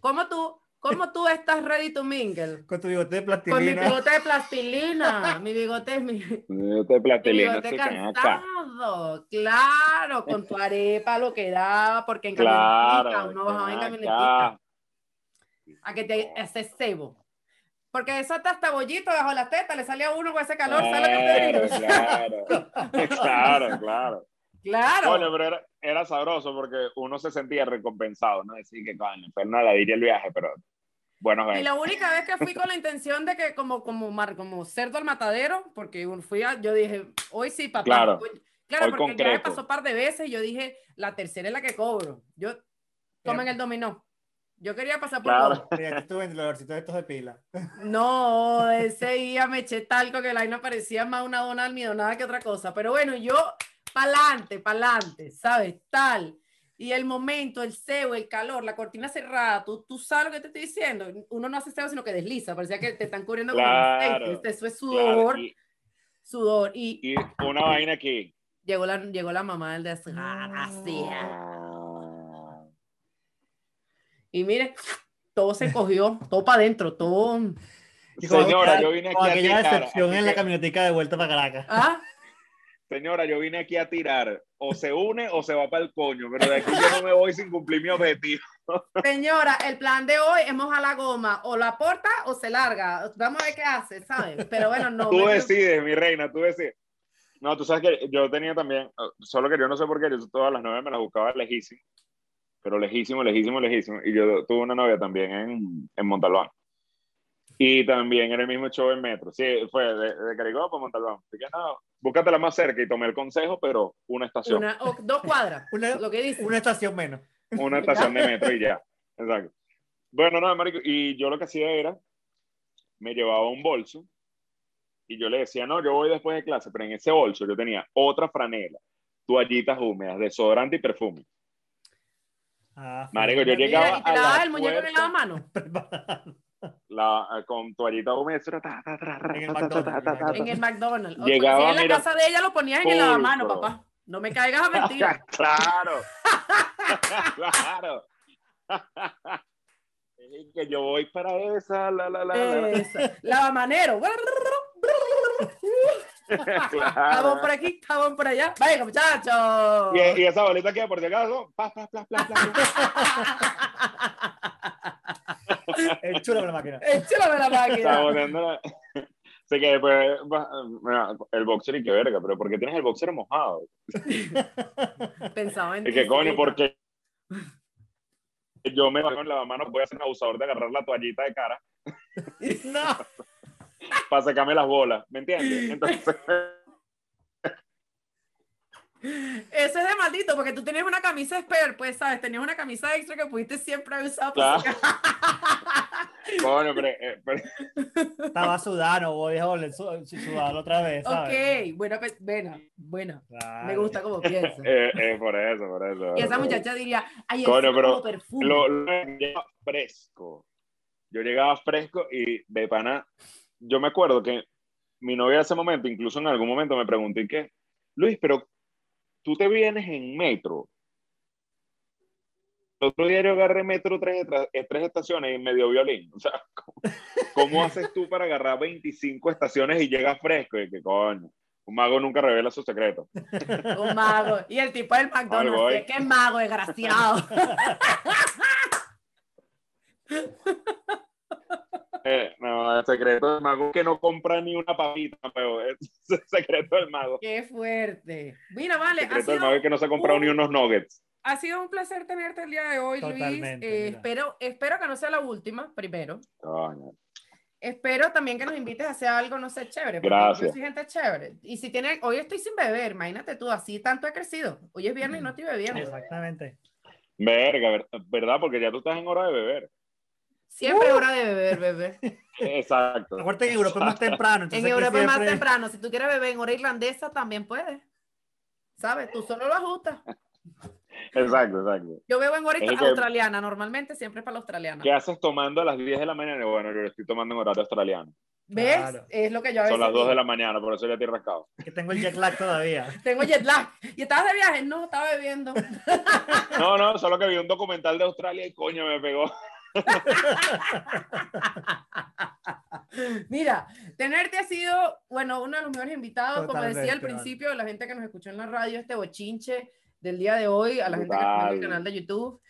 ¿Cómo tú ¿Cómo tú estás ready to mingle? Con tu bigote de Con mi plastilina. bigote de plastilina. Mi bigote es mi, mi plastilina, bigote sí, ven acá. cansado. Claro, con tu arepa lo que daba, porque en Claro. camionetita, uno bajaba en camionetita. A que te haces cebo. Porque eso hasta hasta bollito bajo la teta, le salía a uno con ese calor, ¿sabes lo que te digo? Claro, claro. Claro, claro. Coño, pero era, era sabroso porque uno se sentía recompensado, ¿no? Decir que, coño, fue una ladilla el viaje, pero bueno, Y la única vez que fui con la intención de que como, como, mar- como cerdo al matadero, porque fui a, yo dije, hoy sí, papá. Claro. Hoy- claro, Hoy porque ya me concreto. pasó un par de veces y yo dije, la tercera es la que cobro. Yo, tomen el dominó. Yo quería pasar por Claro. todo. Fíjate tu ventiladorcito de estos de pila. No, ese día me eché talco que la vaina parecía más una dona almidonada que otra cosa. Pero bueno, yo pa'lante, pa'lante, ¿sabes? Tal. Y el momento, el cebo, el calor, la cortina cerrada, tú, tú sabes lo que te estoy diciendo. Uno no hace cebo, sino que desliza. Parecía que te están cubriendo con Claro, aceite. Eso es Claro, sudor, y, sudor. Y y una vaina aquí. llegó, la, llegó la mamá del desgracia. Ah, Y mire, todo se cogió, todo para adentro, todo. Con Señora, yo vine con aquí a aquella decepción en la que- camionetica de vuelta para Caracas. ¿Ah? Señora, yo vine aquí a tirar. O se une o se va para el coño, pero de aquí yo no me voy sin cumplir mi objetivo. Señora, el plan de hoy es mojar la goma, o la aporta o se larga. Vamos a ver qué hace, ¿sabes? Pero bueno, no. Tú decides, mi reina, tú decides. No, tú sabes que yo tenía también, solo que yo no sé por qué, yo todas las nueve me las buscaba lejísimo, pero lejísimo, lejísimo, lejísimo. Y yo tuve una novia también en, en Montalbán. Y también era el mismo show en metro. Sí, fue de, de Carigó para Montalbán. Así que no, búscatela más cerca y tomé el consejo, pero una estación. Una, o dos cuadras, Una- lo que dice. Una estación menos. una estación de metro y ya. Exacto. Bueno, no, marico, y yo lo que hacía era, me llevaba un bolso y yo le decía, no, yo voy después de clase, pero en ese bolso yo tenía otra franela, toallitas húmedas, desodorante y perfume. Ah, Marico, yo llegaba y te a lavas la el muñeco en el lavamanos. la- con toallitas húmedas, ta, ta, ta, ta, En el McDonald's, En el Llegaba, si en la mira, casa de ella lo ponías en el lavamanos, pulcro. papá. No me caigas a mentir. claro, claro. Es que yo voy para esa, la, la, la. Lavamanero. Jabón por aquí, jabón por allá. Venga, muchachos. Y, y esa bolita que por si acaso, pa, pa, pa, pa, pa, Es chulo la máquina. Échale la Estaba máquina. poniendo la- Así que después, va- mira, el boxer y qué verga, pero ¿por qué tienes el boxer mojado? Pensaba en Y que coño, porque yo me bajo en la mano, voy a ser un abusador de agarrar la toallita de cara No. para sacarme las bolas, ¿me entiendes? Entonces, Eso es de maldito, porque tú tenías una camisa spare, pues, ¿sabes? Tenías una camisa extra que pudiste siempre haber usado. para Claro. coño, pero, eh, pero- Estaba sudando, voy a sudarlo otra vez, ¿sabes? ok, buena, pe- buena, buena. Claro. Me gusta como piensas. eh, eh, por eso, por eso. Y esa muchacha diría, ay, Coño, pero como perfume. lo, lo llegaba fresco. Yo llegaba fresco y de pana, yo me acuerdo que mi novia en ese momento, incluso en algún momento me pregunté qué, Luis, pero tú te vienes en metro. El otro día yo agarré metro tres, eh, tres estaciones y me dio violín. O sea, ¿cómo, cómo haces tú para agarrar 25 estaciones y llegas fresco? Y que coño, un mago nunca revela sus secretos. Un mago. Y el tipo del McDonald's. ¿qué, qué mago, desgraciado. Eh, no, el secreto del mago es que no compra ni una papita, pero es el secreto del mago. Qué fuerte. Mira, vale, El ha secreto del mago es que no se ha comprado un- ni unos nuggets. ha sido un placer tenerte el día de hoy, Luis. Totalmente, Eh, mira. espero, espero que no sea la última, primero. Coño. Espero también que nos invites a hacer algo, no sé, chévere. Gracias. Yo soy gente chévere. Y si tiene, hoy estoy sin beber, imagínate tú, así tanto he crecido. Hoy es viernes y no estoy bebiendo. Exactamente. Verga, ver- ¿verdad? Porque ya tú estás en hora de beber. Siempre Uh. es hora de beber, bebé. Exacto. Acuérdate que en Europa es más temprano. En Europa es más siempre- temprano. Si tú quieres beber en hora irlandesa, también puedes. ¿Sabes? Tú solo lo ajustas. Exacto, exacto. Yo bebo en hora Es que- australiana, normalmente siempre es para la australiana. ¿Qué haces tomando a las 10 de la mañana? Bueno, yo lo estoy tomando en horario australiano. ¿Ves? Claro. Es lo que yo a veces Son las 2 digo. de la mañana, por eso ya estoy rascado. Que tengo el jet lag todavía. Tengo jet lag. ¿Y estabas de viaje? No, estaba bebiendo. No, no, solo que vi un documental de Australia y coño me pegó. Mira, tenerte ha sido, bueno, uno de los mejores invitados, como decía al Totalmente, principio, la gente que nos escuchó en la radio, este bochinche del día de hoy, a la gente que está en el canal de YouTube.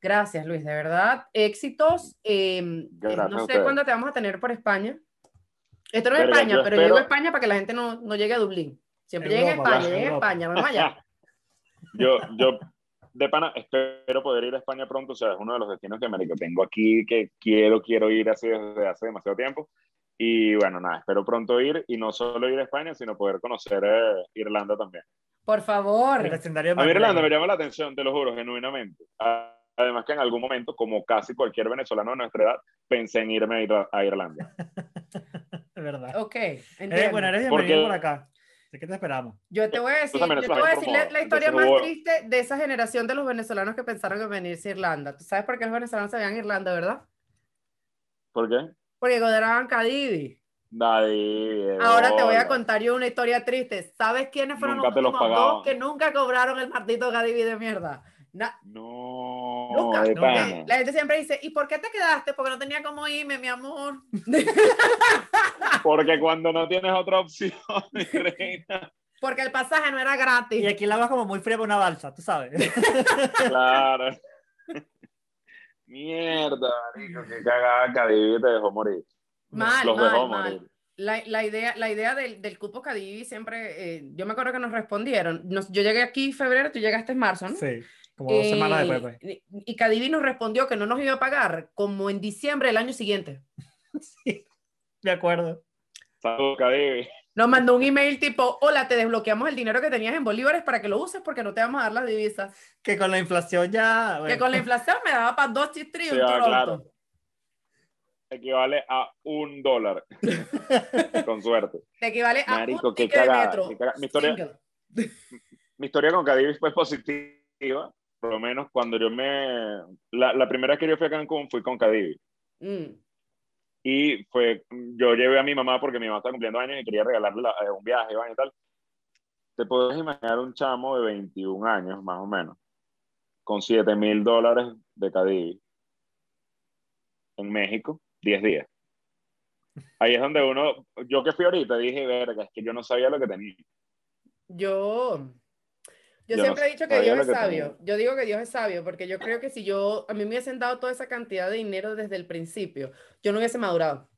Gracias, Luis, de verdad. Éxitos. eh, Gracias a no sé cuándo te vamos a tener por España. Esto no es España, yo pero yo espero- digo España para que la gente no, no llegue a Dublín. Siempre llega a España, llega a. España, vamos allá. Yo, yo, de pana, espero poder ir a España pronto. O sea, es uno de los destinos que, marico, tengo aquí que quiero, quiero ir así desde hace demasiado tiempo. Y bueno, nada, espero pronto ir y no solo ir a España, sino poder conocer eh, Irlanda también. Por favor. El vecindario de A mí Irlanda me llama la atención, te lo juro, genuinamente. Además que en algún momento, como casi cualquier venezolano de nuestra edad, pensé en irme a, Ir- a Irlanda. Es verdad. Ok, entiendo. bueno, eres Porque- bienvenido por acá. Así que te esperamos. Yo te voy a decir, también yo te estás voy a bien decir la, historia más triste de esa generación de los venezolanos que pensaron en venirse a Irlanda. ¿Tú sabes por qué los venezolanos se veían a Irlanda, verdad? ¿Por qué? Porque godaban Cadivi. Nadie. Ahora te voy a contar yo una historia triste. ¿Sabes quiénes fueron Nunca los los dos que nunca cobraron el maldito Cadivi de mierda? Na- No, nunca. de nunca. pana. La gente siempre dice, ¿y por qué te quedaste? Porque no tenía cómo irme, mi amor. Porque cuando no tienes otra opción, mi reina. Porque el pasaje no era Y gratis. aquí la vas como muy fría por una balsa, tú sabes. Claro. Mierda, marico, qué cagada Cadivi te dejó morir. Mal, Los mal, dejó mal. morir. La, la idea, la idea del, del cupo Cadivi siempre, eh, yo me acuerdo que nos respondieron. Nos- yo llegué aquí en febrero, tú llegaste en marzo, ¿no? Sí, como dos semanas Eh, después. pues. Y, y Cadivi nos respondió que no nos iba a pagar como en diciembre del año siguiente. De acuerdo. Saludos, Cadivi. Nos mandó un email tipo, hola, te desbloqueamos el dinero que tenías en bolívares para que lo uses porque no te vamos a dar las divisas. Que con la inflación ya. Que con la inflación me daba para dos chistrillos Sí, en ah, Toronto. claro. Equivale a un dólar. Con suerte. Te equivale a Marico, un qué de metro. qué cagada. Mi historia- Single. Mi historia con Cadivi fue positiva. Por lo menos cuando yo me. La, la primera vez que yo fui a Cancún fui con Cadivi. Mm. Y fue, yo llevé a mi mamá porque mi mamá está cumpliendo años y quería regalarle la- eh, un viaje y tal. Te puedes imaginar un chamo de 21 años, más o menos, con 7 mil dólares de Cadivi en México, 10 días. Ahí es donde uno, yo que fui ahorita, dije, verga, es que yo no sabía lo que tenía. Yo, yo Yo siempre no he dicho que Dios es que sabio. Yo digo que Dios es sabio porque yo creo que si yo, a mí me hubiesen dado toda esa cantidad de dinero desde el principio, yo no hubiese madurado.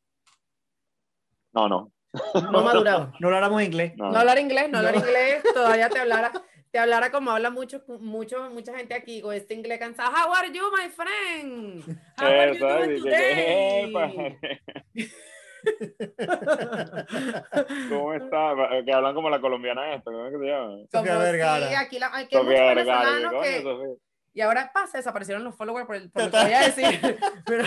No, no. No madurado. No lo hablamos inglés. no. No hablar inglés, no hablar No. inglés, todavía te hablara, te hablara como habla mucho, mucho, mucha gente aquí con este inglés cansado. How are you, my friend? How are you doing y que- que, "Epa, today?" ¿Cómo está? Que hablan como la colombiana esta, ¿cómo es que se llama? Sofía Vergara. sí, aquí la, aquí Sofía Vergara, que- Sofía. Y ahora pasa, desaparecieron los followers por, el, por lo que voy a decir. Pero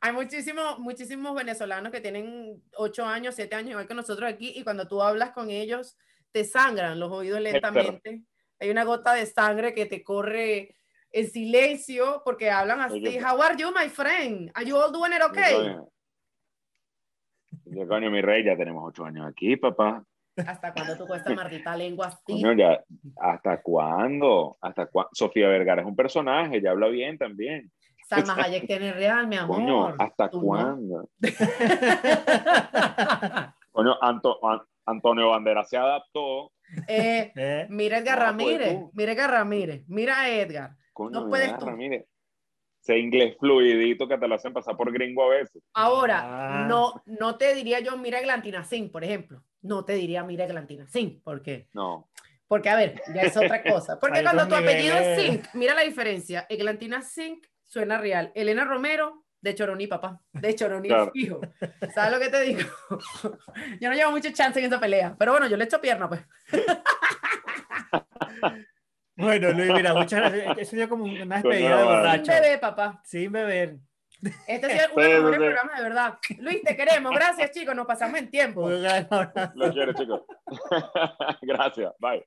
hay muchísimos, muchísimos venezolanos que tienen 8 años, 7 años, igual que nosotros aquí, y cuando tú hablas con ellos, te sangran los oídos lentamente. Hay una gota de sangre que te corre en silencio porque hablan así. How are you, my friend? Are you all doing it okay? Yo, coño, mi rey, ya tenemos ocho años aquí, papá. ¿Hasta cuándo tú cuesta maldita lengua así? Coño, ya, ¿hasta cuándo? ¿Hasta cuándo? Sofía Vergara es un personaje, ya habla bien también. Salma Hayek tiene real, mi amor. Coño, ¿hasta no. cuándo? Coño, Anto- An- Antonio Bandera se adaptó. Eh, ¿Eh? mira Edgar Ah, pues Ramírez, mira Edgar Ramírez, mira a Edgar. Coño, No mira, puedes tú. Ramírez. Ese inglés fluidito que te lo hacen pasar por gringo a veces. Ahora, Ah. no, no te diría yo mira Eglantina Sin, por ejemplo. No te diría mira Eglantina Sin. ¿Por qué? No. Porque, a ver, ya es otra cosa. Porque cuando tu apellido es. Sink, mira la diferencia. Eglantina Sink suena real. Elena Romero, de Choroní, papá. De Choroní, Claro. hijo. ¿Sabes lo que te digo? yo no llevo mucho chance en esa pelea. Pero bueno, yo le echo pierna, pues. Bueno, Luis, mira, muchas gracias. Eso dio como una despedida de vale. Sin borracho. bebé, papá. Sin beber. Este ha sido uno de los mejores programas, de verdad. Luis, te queremos. Gracias, chicos. Nos pasamos en tiempo. Lo quiero, chicos. Gracias. Bye.